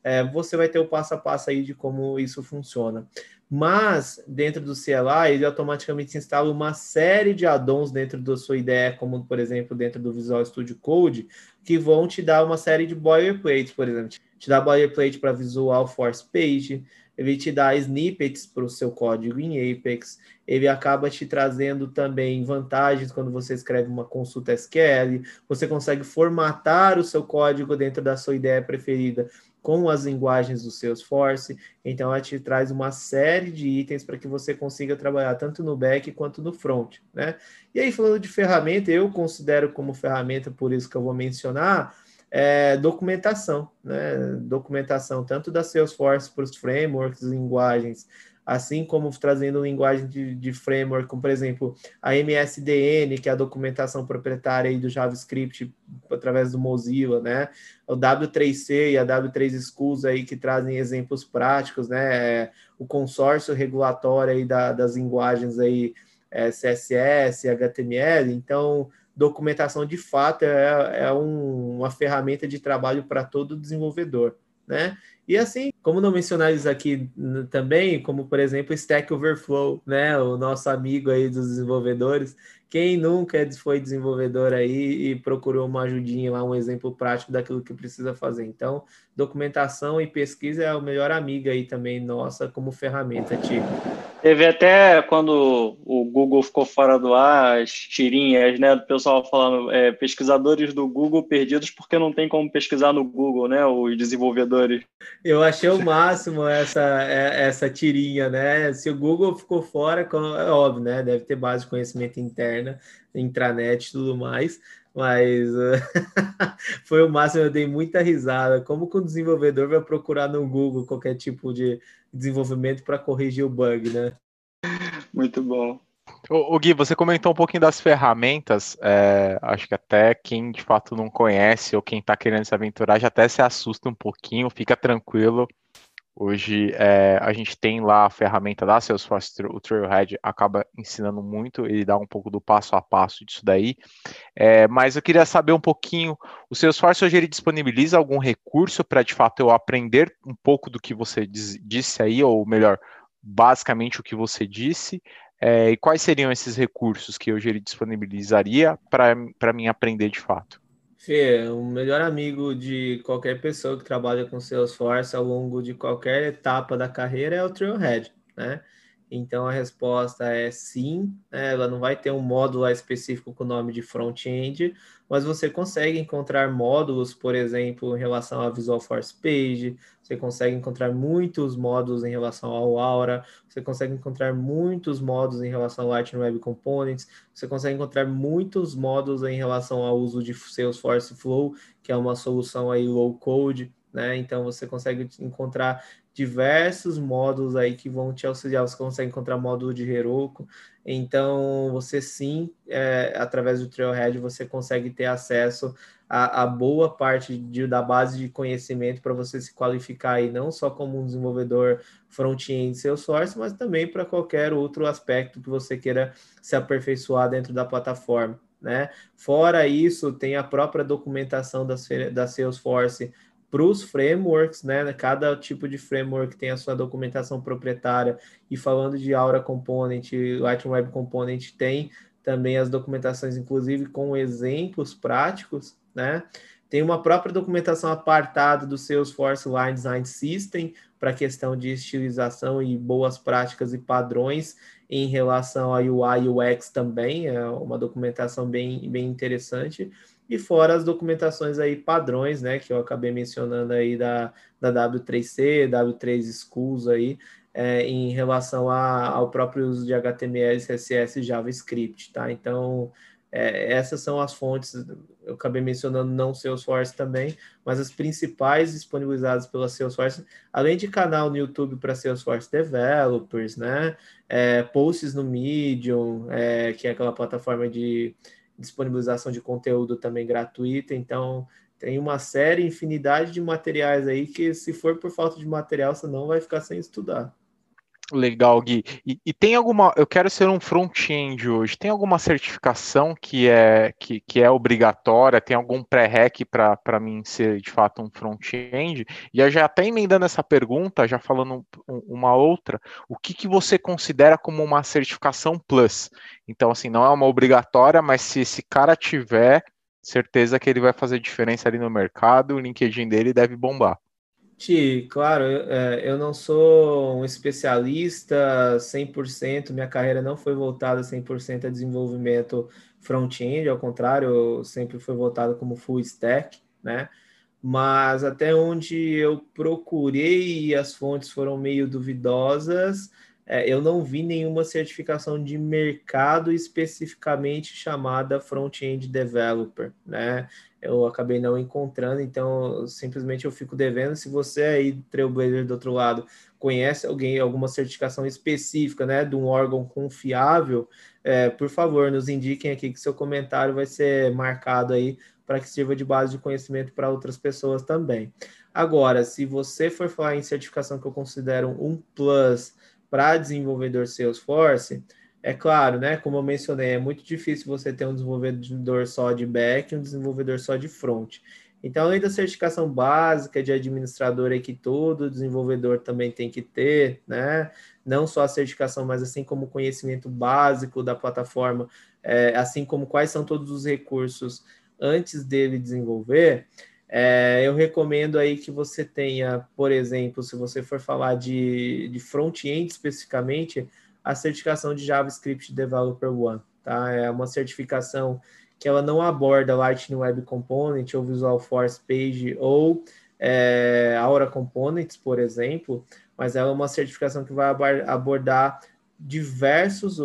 é, você vai ter o passo a passo aí de como isso funciona. Mas dentro do CLI ele automaticamente instala uma série de addons dentro da sua ideia, como por exemplo dentro do Visual Studio Code, que vão te dar uma série de boilerplates, por exemplo, te dá boilerplate para Visual Force Page, ele te dá snippets para o seu código em Apex, ele acaba te trazendo também vantagens quando você escreve uma consulta SQL, você consegue formatar o seu código dentro da sua ideia preferida com as linguagens do Salesforce. Então, ela te traz uma série de itens para que você consiga trabalhar tanto no back quanto no front, né? E aí, falando de ferramenta, eu considero como ferramenta, por isso que eu vou mencionar, é, documentação, né? Documentação tanto da Salesforce para os frameworks, linguagens, assim como trazendo linguagem de, de, framework, como por exemplo a MSDN, que é a documentação proprietária do JavaScript através do Mozilla, né? O W3C e a W3 Schools aí que trazem exemplos práticos, né? O consórcio regulatório aí da, das linguagens aí é, CSS, HTML, então documentação de fato é, é um, uma ferramenta de trabalho para todo desenvolvedor, né? E assim, como não mencionar isso aqui também, como por exemplo Stack Overflow, né? O nosso amigo aí dos desenvolvedores. Quem nunca foi desenvolvedor aí e procurou uma ajudinha lá, um exemplo prático daquilo que precisa fazer. Então, documentação e pesquisa é a melhor amiga aí também nossa como ferramenta, Tico. Teve até quando o Google ficou fora do ar, as tirinhas, né, do pessoal falando, é, pesquisadores do Google perdidos porque não tem como pesquisar no Google, né, os desenvolvedores. Eu achei o máximo essa, é, essa tirinha, né, se o Google ficou fora, é óbvio, né, deve ter base de conhecimento interna, intranet e tudo mais, mas [LAUGHS] foi o máximo, eu dei muita risada. Como que um desenvolvedor vai procurar no Google qualquer tipo de desenvolvimento para corrigir o bug, né? Muito bom. O, Gui, você comentou um pouquinho das ferramentas. É, acho que até quem de fato não conhece ou quem está querendo se aventurar já até se assusta um pouquinho, fica tranquilo. Hoje é, a gente tem lá a ferramenta da Salesforce, o Trailhead acaba ensinando muito, ele dá um pouco do passo a passo disso daí. É, mas eu queria saber um pouquinho, o Salesforce hoje ele disponibiliza algum recurso para de fato eu aprender um pouco do que você diz, disse aí, ou melhor, basicamente o que você disse, é, e quais seriam esses recursos que hoje ele disponibilizaria para mim aprender de fato? Fê, o melhor amigo de qualquer pessoa que trabalha com Salesforce ao longo de qualquer etapa da carreira é o Trailhead, né? Então a resposta é sim, né? ela não vai ter um módulo específico com o nome de front-end, mas você consegue encontrar módulos, por exemplo, em relação à Visual Force Page, você consegue encontrar muitos módulos em relação ao Aura, você consegue encontrar muitos módulos em relação ao Lightning Web Components, você consegue encontrar muitos módulos em relação ao uso de Salesforce Flow, que é uma solução aí low code, né? Então você consegue encontrar diversos módulos aí que vão te auxiliar. Você consegue encontrar módulo de Heroku. Então, você sim, é, através do Trailhead, você consegue ter acesso a, a boa parte de, da base de conhecimento para você se qualificar aí, não só como um desenvolvedor front-end Salesforce, mas também para qualquer outro aspecto que você queira se aperfeiçoar dentro da plataforma. Né? Fora isso, tem a própria documentação da, da Salesforce para os frameworks, né? Cada tipo de framework tem a sua documentação proprietária. E falando de Aura Component, Lightroom Web Component tem também as documentações, inclusive com exemplos práticos, né? Tem uma própria documentação apartada do Salesforce Line Design System para questão de estilização e boas práticas e padrões em relação a UI e UX também, é uma documentação bem, bem interessante e fora as documentações aí padrões, né, que eu acabei mencionando aí da, da W3C, W3 Schools aí, é, em relação a, ao próprio uso de HTML, CSS e JavaScript, tá? Então, é, essas são as fontes, eu acabei mencionando não Salesforce também, mas as principais disponibilizadas pela Salesforce, além de canal no YouTube para Salesforce Developers, né? É, posts no Medium, é, que é aquela plataforma de disponibilização de conteúdo também gratuita, então tem uma série, infinidade de materiais aí que se for por falta de material, você não vai ficar sem estudar. Legal, Gui. E, e, tem alguma. Eu quero ser um front-end hoje. Tem alguma certificação que é, que, que é obrigatória? Tem algum pré-rec para mim ser de fato um front-end? E já até emendando essa pergunta, já falando um, uma outra, o que, que você considera como uma certificação plus? Então, assim, não é uma obrigatória, mas se esse cara tiver, certeza que ele vai fazer diferença ali no mercado, o LinkedIn dele deve bombar. Ti, claro, eu, é, eu não sou um especialista 100%, minha carreira não foi voltada 100% a desenvolvimento front-end, ao contrário, sempre foi voltada como full stack, né? Mas até onde eu procurei e as fontes foram meio duvidosas, é, eu não vi nenhuma certificação de mercado especificamente chamada front-end developer, né? Eu acabei não encontrando, então simplesmente eu fico devendo. Se você aí, Trailblazer do outro lado, conhece alguém, alguma certificação específica, né, de um órgão confiável, é, por favor, nos indiquem aqui que seu comentário vai ser marcado aí para que sirva de base de conhecimento para outras pessoas também. Agora, se você for falar em certificação que eu considero um plus para desenvolvedor Salesforce, é claro, né? Como eu mencionei, é muito difícil você ter um desenvolvedor só de back e um desenvolvedor só de front. Então, além da certificação básica de administrador aí que todo desenvolvedor também tem que ter, né? Não só a certificação, mas assim como o conhecimento básico da plataforma, é, assim como quais são todos os recursos antes dele desenvolver, é, eu recomendo aí que você tenha, por exemplo, se você for falar de, de front-end especificamente, a certificação de JavaScript Developer One, tá? É uma certificação que ela não aborda Lightning Web Component ou Visual Force Page ou é, Aura Components, por exemplo, mas ela é uma certificação que vai abordar diversos,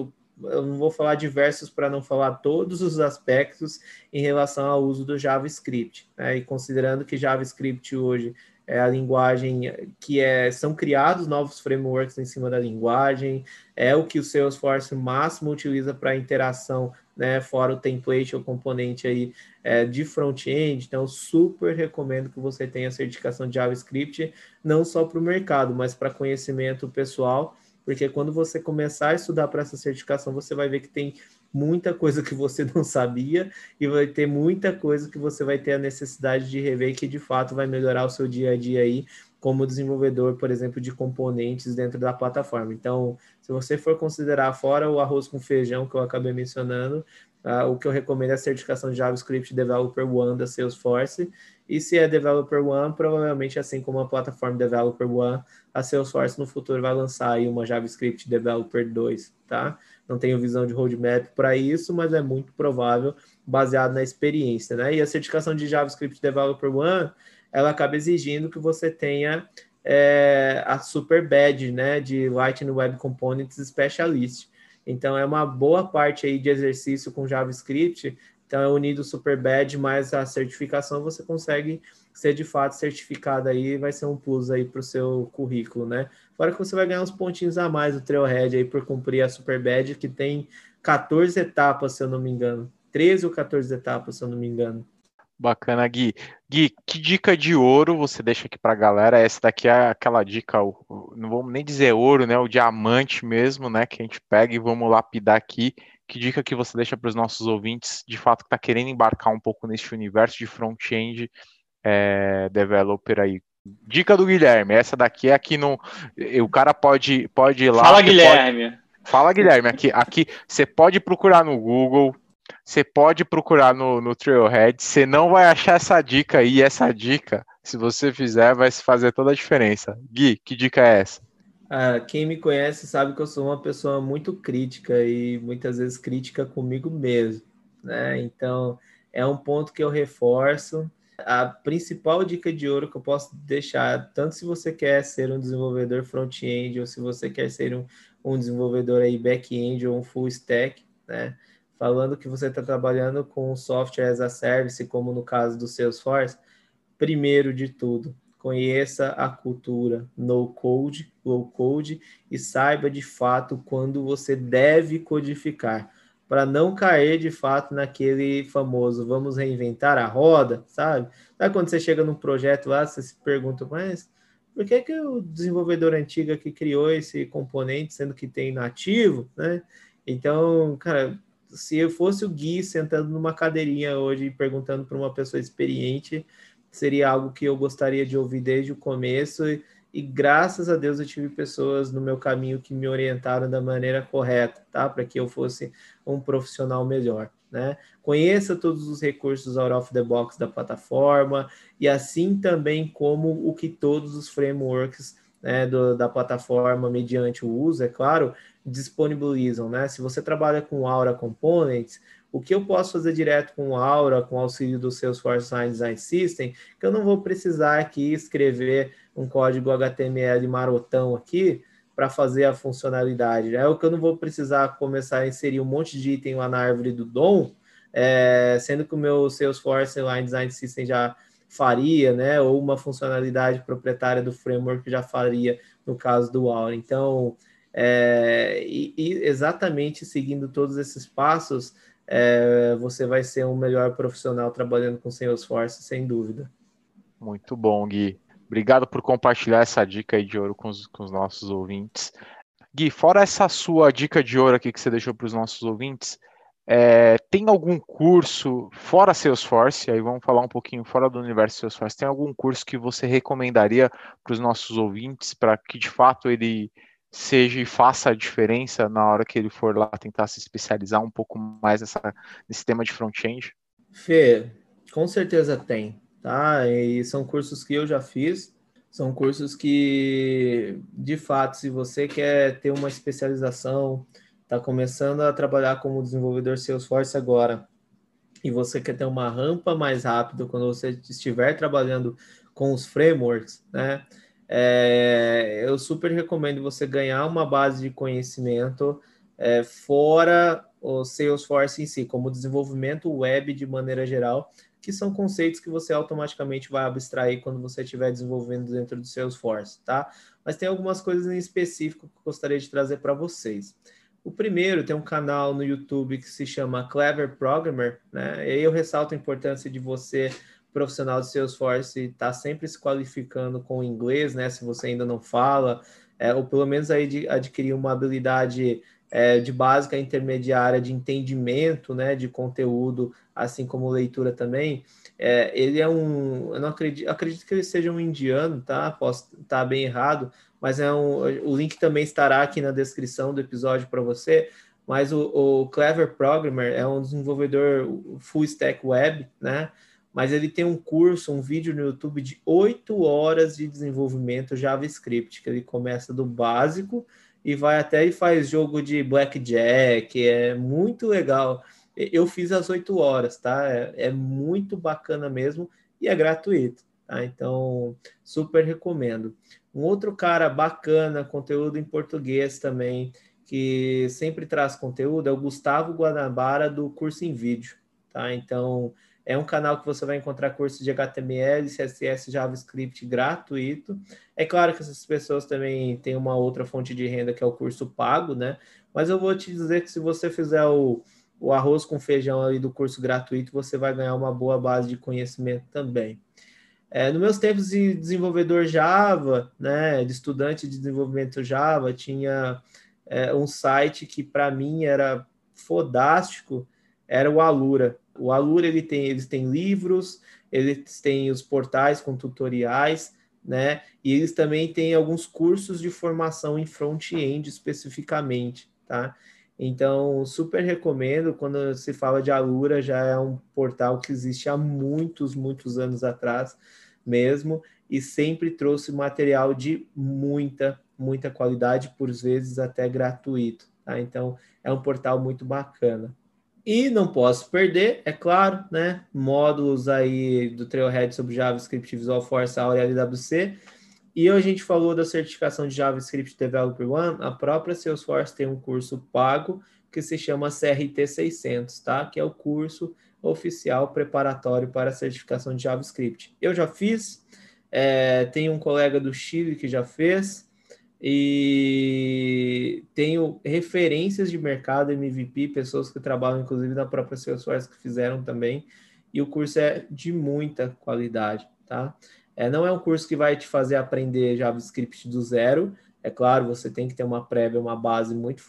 eu não vou falar diversos para não falar todos os aspectos em relação ao uso do JavaScript, né? E considerando que JavaScript hoje é a linguagem que é, são criados novos frameworks em cima da linguagem, é o que o Salesforce máximo utiliza para interação, né, fora o template ou componente aí é, de front-end, então super recomendo que você tenha certificação de JavaScript, não só para o mercado, mas para conhecimento pessoal, porque quando você começar a estudar para essa certificação, você vai ver que tem muita coisa que você [LAUGHS] não sabia e vai ter muita coisa que você vai ter a necessidade de rever que de fato vai melhorar o seu dia a dia aí como desenvolvedor, por exemplo, de componentes dentro da plataforma. Então, se você for considerar fora o arroz com feijão que eu acabei mencionando, uh, o que eu recomendo é a certificação de JavaScript Developer One da Salesforce. E se é Developer One, provavelmente assim como a plataforma Developer One, a Salesforce no futuro vai lançar aí uma JavaScript Developer 2, tá? Não tenho visão de roadmap para isso, mas é muito provável, baseado na experiência, né? E a certificação de JavaScript Developer One, ela acaba exigindo que você tenha é, a Super Badge, né, de Lightning Web Components Specialist. Então, é uma boa parte aí de exercício com JavaScript Então é unido o Super Badge mais a certificação, você consegue ser de fato certificado aí, vai ser um plus aí para o seu currículo, né? Fora que você vai ganhar uns pontinhos a mais do Trailhead aí por cumprir a Super Badge, que tem 14 etapas, se eu não me engano. 13 ou 14 etapas, se eu não me engano. Bacana, Gui. Gui, que dica de ouro você deixa aqui para a galera? Essa daqui é aquela dica, não vamos nem dizer ouro, né? O diamante mesmo, né? Que a gente pega e vamos lapidar aqui. Que dica que você deixa para os nossos ouvintes, de fato, que está querendo embarcar um pouco nesse universo de front-end é, developer aí? Dica do Guilherme, essa daqui é aqui no. O cara pode, pode ir lá. Fala, Guilherme. Pode, fala, Guilherme. Aqui, aqui você pode procurar no Google, você pode procurar no, no Trailhead, você não vai achar essa dica aí, essa dica, se você fizer, vai fazer toda a diferença. Gui, que dica é essa? Ah, quem me conhece sabe que eu sou uma pessoa muito crítica e muitas vezes crítica comigo mesmo, né? Então, é um ponto que eu reforço. A principal dica de ouro que eu posso deixar, tanto se você quer ser um desenvolvedor front-end ou se você quer ser um, um desenvolvedor aí back-end ou um full stack, né? falando que você está trabalhando com software as a service, como no caso do Salesforce, primeiro de tudo, conheça a cultura no code, low code e saiba de fato quando você deve codificar, para não cair de fato naquele famoso vamos reinventar a roda, sabe? Sabe quando você chega num projeto lá, você se pergunta, mas por que, que o desenvolvedor antigo que criou esse componente, sendo que tem nativo, né? Então, cara, se eu fosse o Gui sentando numa cadeirinha hoje e perguntando para uma pessoa experiente, seria algo que eu gostaria de ouvir desde o começo. E, graças a Deus eu tive pessoas no meu caminho que me orientaram da maneira correta, tá? Para que eu fosse um profissional melhor. Né? Conheça todos os recursos out of the box da plataforma e assim também como o que todos os frameworks né, do, da plataforma, mediante o uso, é claro, disponibilizam, né? Se você trabalha com Aura Components, o que eu posso fazer direto com Aura, com auxílio do Salesforce Sign Design System, que eu não vou precisar aqui escrever um código HTML marotão aqui para fazer a funcionalidade. É o que eu não vou precisar começar a inserir um monte de item lá na árvore do DOM, é, sendo que o meu Salesforce Line Design System já faria, né? Ou uma funcionalidade proprietária do framework já faria no caso do Aura. Então, é, e, e, exatamente seguindo todos esses passos, é, você vai ser um melhor profissional trabalhando com Salesforce, sem dúvida. Muito bom, Gui. Obrigado por compartilhar essa dica aí de ouro com os, com os nossos ouvintes. Gui, fora essa sua dica de ouro aqui que você deixou para os nossos ouvintes, é, tem algum curso fora Salesforce? Aí vamos falar um pouquinho fora do universo Salesforce. Tem algum curso que você recomendaria para os nossos ouvintes para que de fato ele seja e faça a diferença na hora que ele for lá tentar se especializar um pouco mais nessa, nesse tema de front-end? Fê, com certeza tem, tá? E são cursos que eu já fiz, são cursos que, de fato, se você quer ter uma especialização, está começando a trabalhar como desenvolvedor Salesforce agora, e você quer ter uma rampa mais rápido quando você estiver trabalhando com os frameworks, né? É, eu super recomendo você ganhar uma base de conhecimento é, fora o Salesforce em si, como desenvolvimento web de maneira geral, que são conceitos que você automaticamente vai abstrair quando você estiver desenvolvendo dentro do Salesforce, tá? Mas tem algumas coisas em específico que eu gostaria de trazer para vocês. O primeiro tem um canal no YouTube que se chama Clever Programmer, né? E aí eu ressalto a importância de você profissional de Salesforce está sempre se qualificando com o inglês, né? Se você ainda não fala, é, ou pelo menos aí de adquirir uma habilidade é, de básica intermediária de entendimento, né? De conteúdo, assim como leitura também. É, ele é um, eu não acredito, acredito que ele seja um indiano, tá? Posso estar tá bem errado, mas é um, o link também estará aqui na descrição do episódio para você. Mas o, o Clever Programmer é um desenvolvedor full stack web, né? mas ele tem um curso, um vídeo no YouTube de oito horas de desenvolvimento JavaScript, que ele começa do básico e vai até e faz jogo de blackjack, é muito legal. Eu fiz as oito horas, tá? É, é, muito bacana mesmo e é gratuito, tá? Então, super recomendo. Um outro cara bacana, conteúdo em português também, que sempre traz conteúdo, é o Gustavo Guanabara, do Curso em Vídeo. tá? Então, é um canal que você vai encontrar cursos de HTML, CSS, JavaScript gratuito. É claro que essas pessoas também têm uma outra fonte de renda que é o curso pago, né? Mas eu vou te dizer que se você fizer o, o arroz com feijão ali do curso gratuito, você vai ganhar uma boa base de conhecimento também. É, nos meus tempos de desenvolvedor Java, né, de estudante de desenvolvimento Java, tinha é, um site que para mim era fodástico, era o Alura. O Alura ele tem, eles têm livros, eles têm os portais com tutoriais, né? E eles também têm alguns cursos de formação em front-end especificamente, tá? Então, super recomendo. Quando se fala de Alura, já é um portal que existe há muitos, muitos anos atrás mesmo, e sempre trouxe material de muita, muita qualidade, por vezes até gratuito. Tá? Então, é um portal muito bacana. E não posso perder, é claro, né? Módulos aí do Trailhead sobre JavaScript Visual Force, Aura e LWC. E a gente falou da certificação de JavaScript Developer One, a própria Salesforce tem um curso pago que se chama CRT 600, tá? Que é o curso oficial preparatório para a certificação de JavaScript. Eu já fiz, é, tem um colega do Chile que já fez, e tenho referências de mercado MVP, pessoas que trabalham inclusive na própria Salesforce que fizeram também, e o curso é de muita qualidade, tá? É, não é um curso que vai te fazer aprender JavaScript do zero. É claro, você tem que ter uma prévia, uma base muito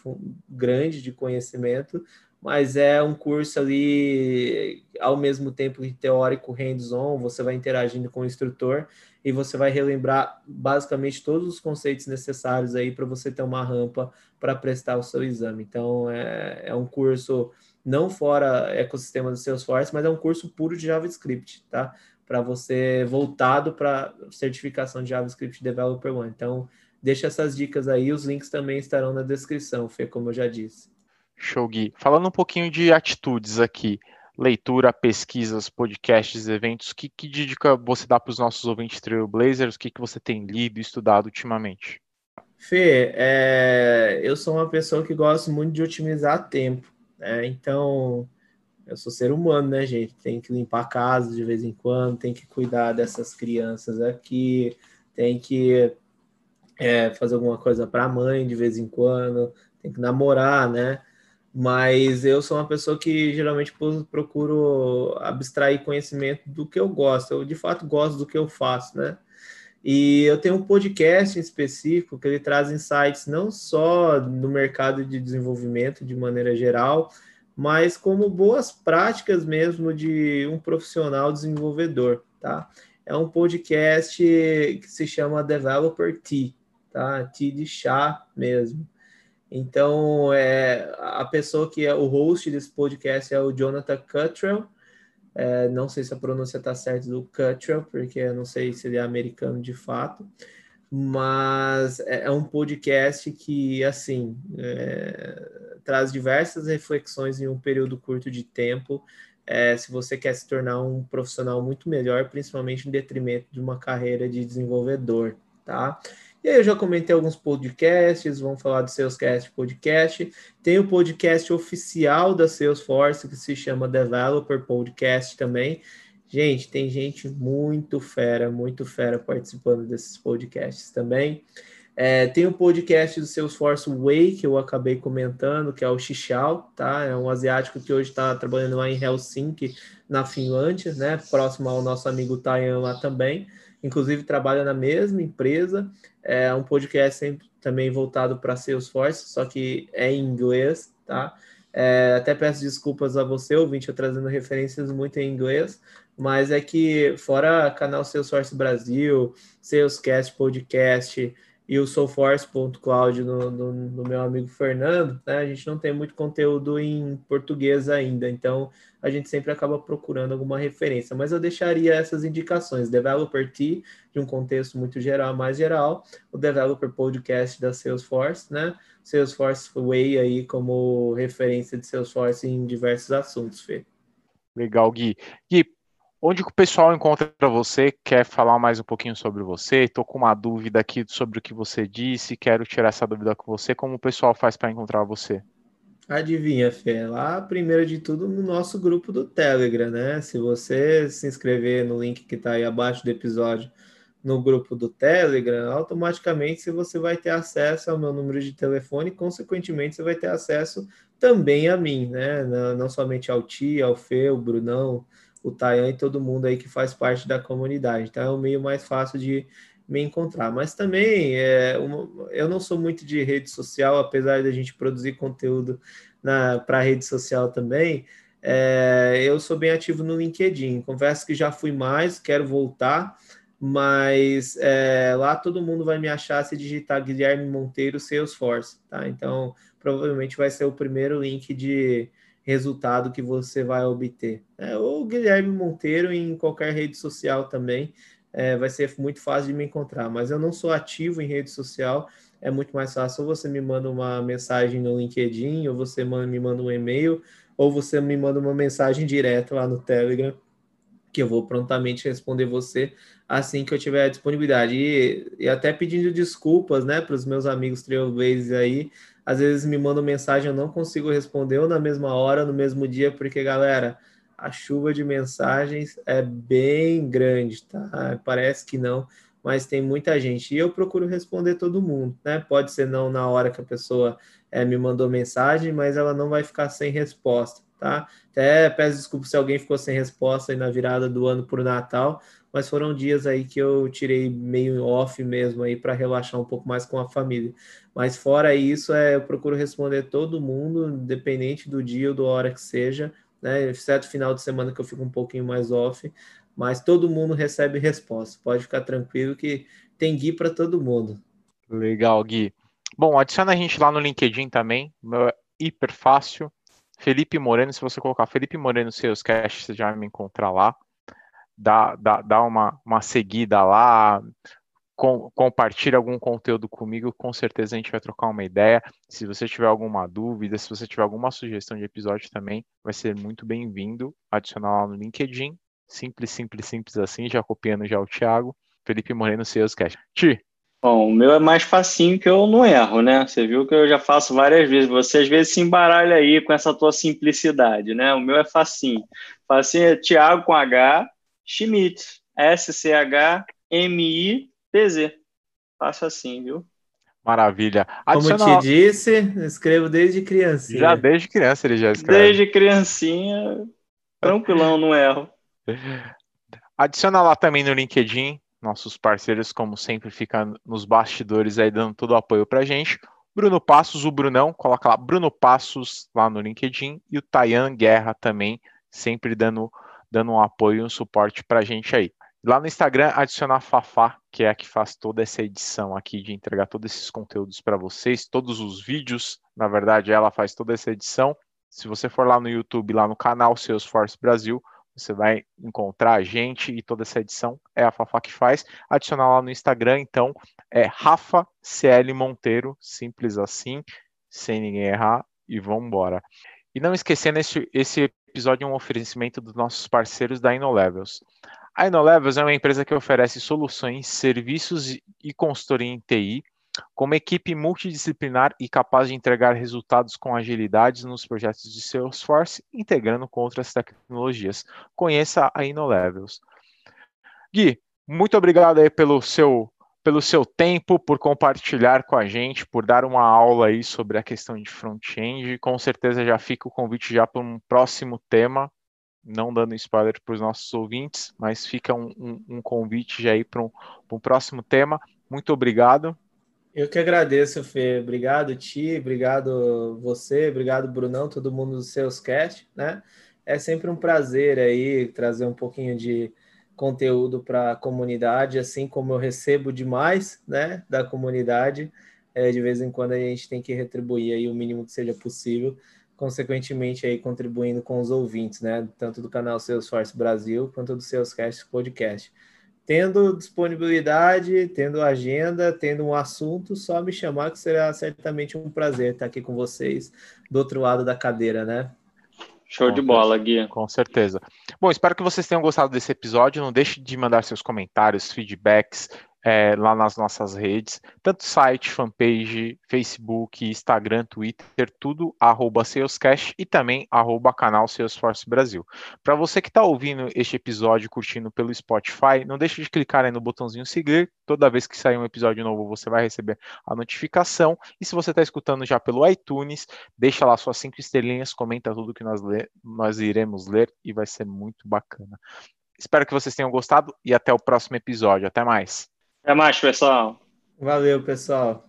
grande de conhecimento, mas é um curso ali, ao mesmo tempo teórico, hands-on, você vai interagindo com o instrutor e você vai relembrar basicamente todos os conceitos necessários aí para você ter uma rampa para prestar o seu exame. Então, é, é um curso não fora ecossistema do Salesforce, mas é um curso puro de JavaScript, tá? para você voltado para certificação de JavaScript Developer One. Então, deixa essas dicas aí, os links também estarão na descrição, Fê, como eu já disse. Show, Gui. Falando um pouquinho de atitudes aqui, leitura, pesquisas, podcasts, eventos, que, que dica você dá para os nossos ouvintes Trailblazers? O que, que você tem lido e estudado ultimamente? Fê, é, eu sou uma pessoa que gosta muito de otimizar tempo, né? Então, eu sou ser humano, né, gente? Tem que limpar a casa de vez em quando, tem que cuidar dessas crianças aqui, tem que é, fazer alguma coisa para a mãe de vez em quando, tem que namorar, né? Mas eu sou uma pessoa que geralmente procuro abstrair conhecimento do que eu gosto. Eu de fato gosto do que eu faço, né? E eu tenho um podcast em específico que ele traz insights não só no mercado de desenvolvimento de maneira geral, mas como boas práticas mesmo de um profissional desenvolvedor, tá? É um podcast que se chama Developer Tea, tá? Tea de chá mesmo. Então, é, a pessoa que é o host desse podcast é o Jonathan Cuttrell. É, não sei se a pronúncia está certa do Cuttrell, porque eu não sei se ele é americano de fato mas é, é um podcast que, assim, é, traz diversas reflexões em um período curto de tempo. É, se você quer se tornar um profissional muito melhor, principalmente em detrimento de uma carreira de desenvolvedor, tá? E aí eu já comentei alguns podcasts, vamos falar do Salescast Podcast. Tem o podcast oficial da Salesforce, que se chama Developer Podcast também, Gente, tem gente muito fera, muito fera participando desses podcasts também. É, tem o podcast do Salesforce Way, que eu acabei comentando, que é o Xixal, tá? É um asiático que hoje está trabalhando lá em Helsinki, na Finlândia, né? Próximo ao nosso amigo Tayan lá também. Inclusive, trabalha na mesma empresa. É um podcast também voltado para Salesforce, só que é em inglês, tá? É, até peço desculpas a você, ouvinte, eu trazendo referências muito em inglês, mas é que fora canal Salesforce Brasil, Salescast Podcast e o Soulforce.cloud no, no, no, meu amigo Fernando, né, a gente não tem muito conteúdo em português ainda, então a gente sempre acaba procurando alguma referência, mas eu deixaria essas indicações, Developer T, de um contexto muito geral, mais geral, o Developer Podcast da Salesforce, né, Salesforce Way aí como referência de Salesforce em diversos assuntos, Fê. Legal, Gui. Gui, onde o pessoal encontra você? Quer falar mais um pouquinho sobre você? Estou com uma dúvida aqui sobre o que você disse, quero tirar essa dúvida com você. Como o pessoal faz para encontrar você? Adivinha, Fê? Lá, primeiro de tudo, no nosso grupo do Telegram, né? Se você se inscrever no link que está aí abaixo do episódio no grupo do Telegram, automaticamente você vai ter acesso ao meu número de telefone consequentemente, você vai ter acesso também a mim, né? Não somente ao Ti, ao Fê, o Brunão, o Tayan e todo mundo aí que faz parte da comunidade. Então é o meio mais fácil de me encontrar. Mas também é, uma, eu não sou muito de rede social, apesar de a gente produzir conteúdo para rede social também. É, eu sou bem ativo no LinkedIn. Confesso que já fui mais, quero voltar, mas é, lá todo mundo vai me achar se digitar Guilherme Monteiro Salesforce, tá? Então provavelmente vai ser o primeiro link de resultado que você vai obter. É, ou Guilherme Monteiro em qualquer rede social também é, vai ser muito fácil de me encontrar. Mas eu não sou ativo em rede social, é muito mais fácil. Ou você me manda uma mensagem no LinkedIn, ou você me manda um e-mail, ou você me manda uma mensagem direta lá no Telegram, que eu vou prontamente responder você assim que eu tiver a disponibilidade. E, e até pedindo desculpas, né, para os meus amigos trailblazers aí. Às vezes me mandam mensagem, eu não consigo responder ou na mesma hora, no mesmo dia, porque, galera, a chuva de mensagens é bem grande, tá? Parece que não, mas tem muita gente. E eu procuro responder todo mundo, né? Pode ser não na hora que a pessoa é, me mandou mensagem, mas ela não vai ficar sem resposta, tá? Até peço desculpa se alguém ficou sem resposta aí na virada do ano por Natal, mas foram dias aí que eu tirei meio off mesmo aí para relaxar um pouco mais com a família. Mas fora isso, é, eu procuro responder todo mundo, independente do dia ou da hora que seja né? Certo final de semana que eu fico um pouquinho mais off, mas todo mundo recebe resposta. Pode ficar tranquilo que tem Gui para todo mundo. Legal, Gui. Bom, adiciona a gente lá no LinkedIn também, é hiper fácil. Felipe Moreno, se você colocar Felipe Moreno seus caches, você já vai me encontrar lá. Dá, dá, dá uma, uma seguida lá, com, compartilhe algum conteúdo comigo, com certeza a gente vai trocar uma ideia. Se você tiver alguma dúvida, se você tiver alguma sugestão de episódio também, vai ser muito bem-vindo. Adicionar lá no LinkedIn. Simples, simples, simples assim, já copiando já o Thiago. Felipe Moreno, Salescast. Ti. Bom, o meu é mais facinho que eu não erro, né? Você viu que eu já faço várias vezes. Você às vezes se embaralha aí com essa tua simplicidade, né? O meu é facinho. Facinho é Thiago com H, Schmidt, S-C-H-M-I TZ. Faço assim, viu? Maravilha. Adiciona... Como te disse, escrevo desde criancinha. Já desde criança ele já escreve. Desde criancinha, tranquilão, não erro. Adiciona lá também no LinkedIn, nossos parceiros, como sempre, ficam nos bastidores aí dando todo o apoio pra gente. Bruno Passos, o Brunão, coloca lá Bruno Passos lá no LinkedIn e o Tayan Guerra também, sempre dando, dando um apoio e um suporte pra gente aí. Lá no Instagram, adicionar a Fafá, que é a que faz toda essa edição aqui de entregar todos esses conteúdos para vocês, todos os vídeos, na verdade, ela faz toda essa edição. Se você for lá no YouTube, lá no canal Salesforce Brasil, você vai encontrar a gente e toda essa edição é a Fafá que faz. Adicionar lá no Instagram, então, é Rafa CL Monteiro, simples assim, sem ninguém errar, e vamos embora. E não esquecendo, esse, esse episódio é um oferecimento dos nossos parceiros da InnoLevels. A InnoLevels é uma empresa que oferece soluções, serviços e consultoria em TI, com uma equipe multidisciplinar e capaz de entregar resultados com agilidade nos projetos de Salesforce, integrando com outras tecnologias. Conheça a InnoLevels. Gui, muito obrigado aí pelo seu pelo seu tempo, por compartilhar com a gente, por dar uma aula aí sobre a questão de front-end. Com certeza já fica o convite já para um próximo tema não dando spoiler para os nossos ouvintes, mas fica um, um, um convite já aí para um, um, próximo tema. Muito obrigado. Eu que agradeço, Fê. Obrigado, Ti, obrigado você, obrigado, Brunão, todo mundo dos seus cast, né? É sempre um prazer aí trazer um pouquinho de conteúdo para a comunidade, assim como eu recebo demais, né, da comunidade. É, de vez em quando a gente tem que retribuir aí o mínimo que seja possível consequentemente aí contribuindo com os ouvintes, né, tanto do canal Salesforce Brasil quanto do Salescast Podcast. Tendo disponibilidade, tendo agenda, tendo um assunto, só me chamar que será certamente um prazer estar aqui com vocês do outro lado da cadeira, né? Show com de bola, Gui. Com certeza. Bom, espero que vocês tenham gostado desse episódio. Não deixe de mandar seus comentários, feedbacks, é, lá nas nossas redes, tanto site, fanpage, Facebook, Instagram, Twitter, tudo arroba Salescast e também arroba canal Salesforce Brasil. Para você que está ouvindo este episódio, curtindo pelo Spotify, não deixe de clicar aí no botãozinho seguir. Toda vez que sair um episódio novo, você vai receber a notificação. E se você está escutando já pelo iTunes, deixa lá suas cinco estrelinhas, comenta tudo que nós, nós iremos ler e vai ser muito bacana. Espero que vocês tenham gostado e até o próximo episódio. Até mais. Até mais, pessoal. Valeu, pessoal.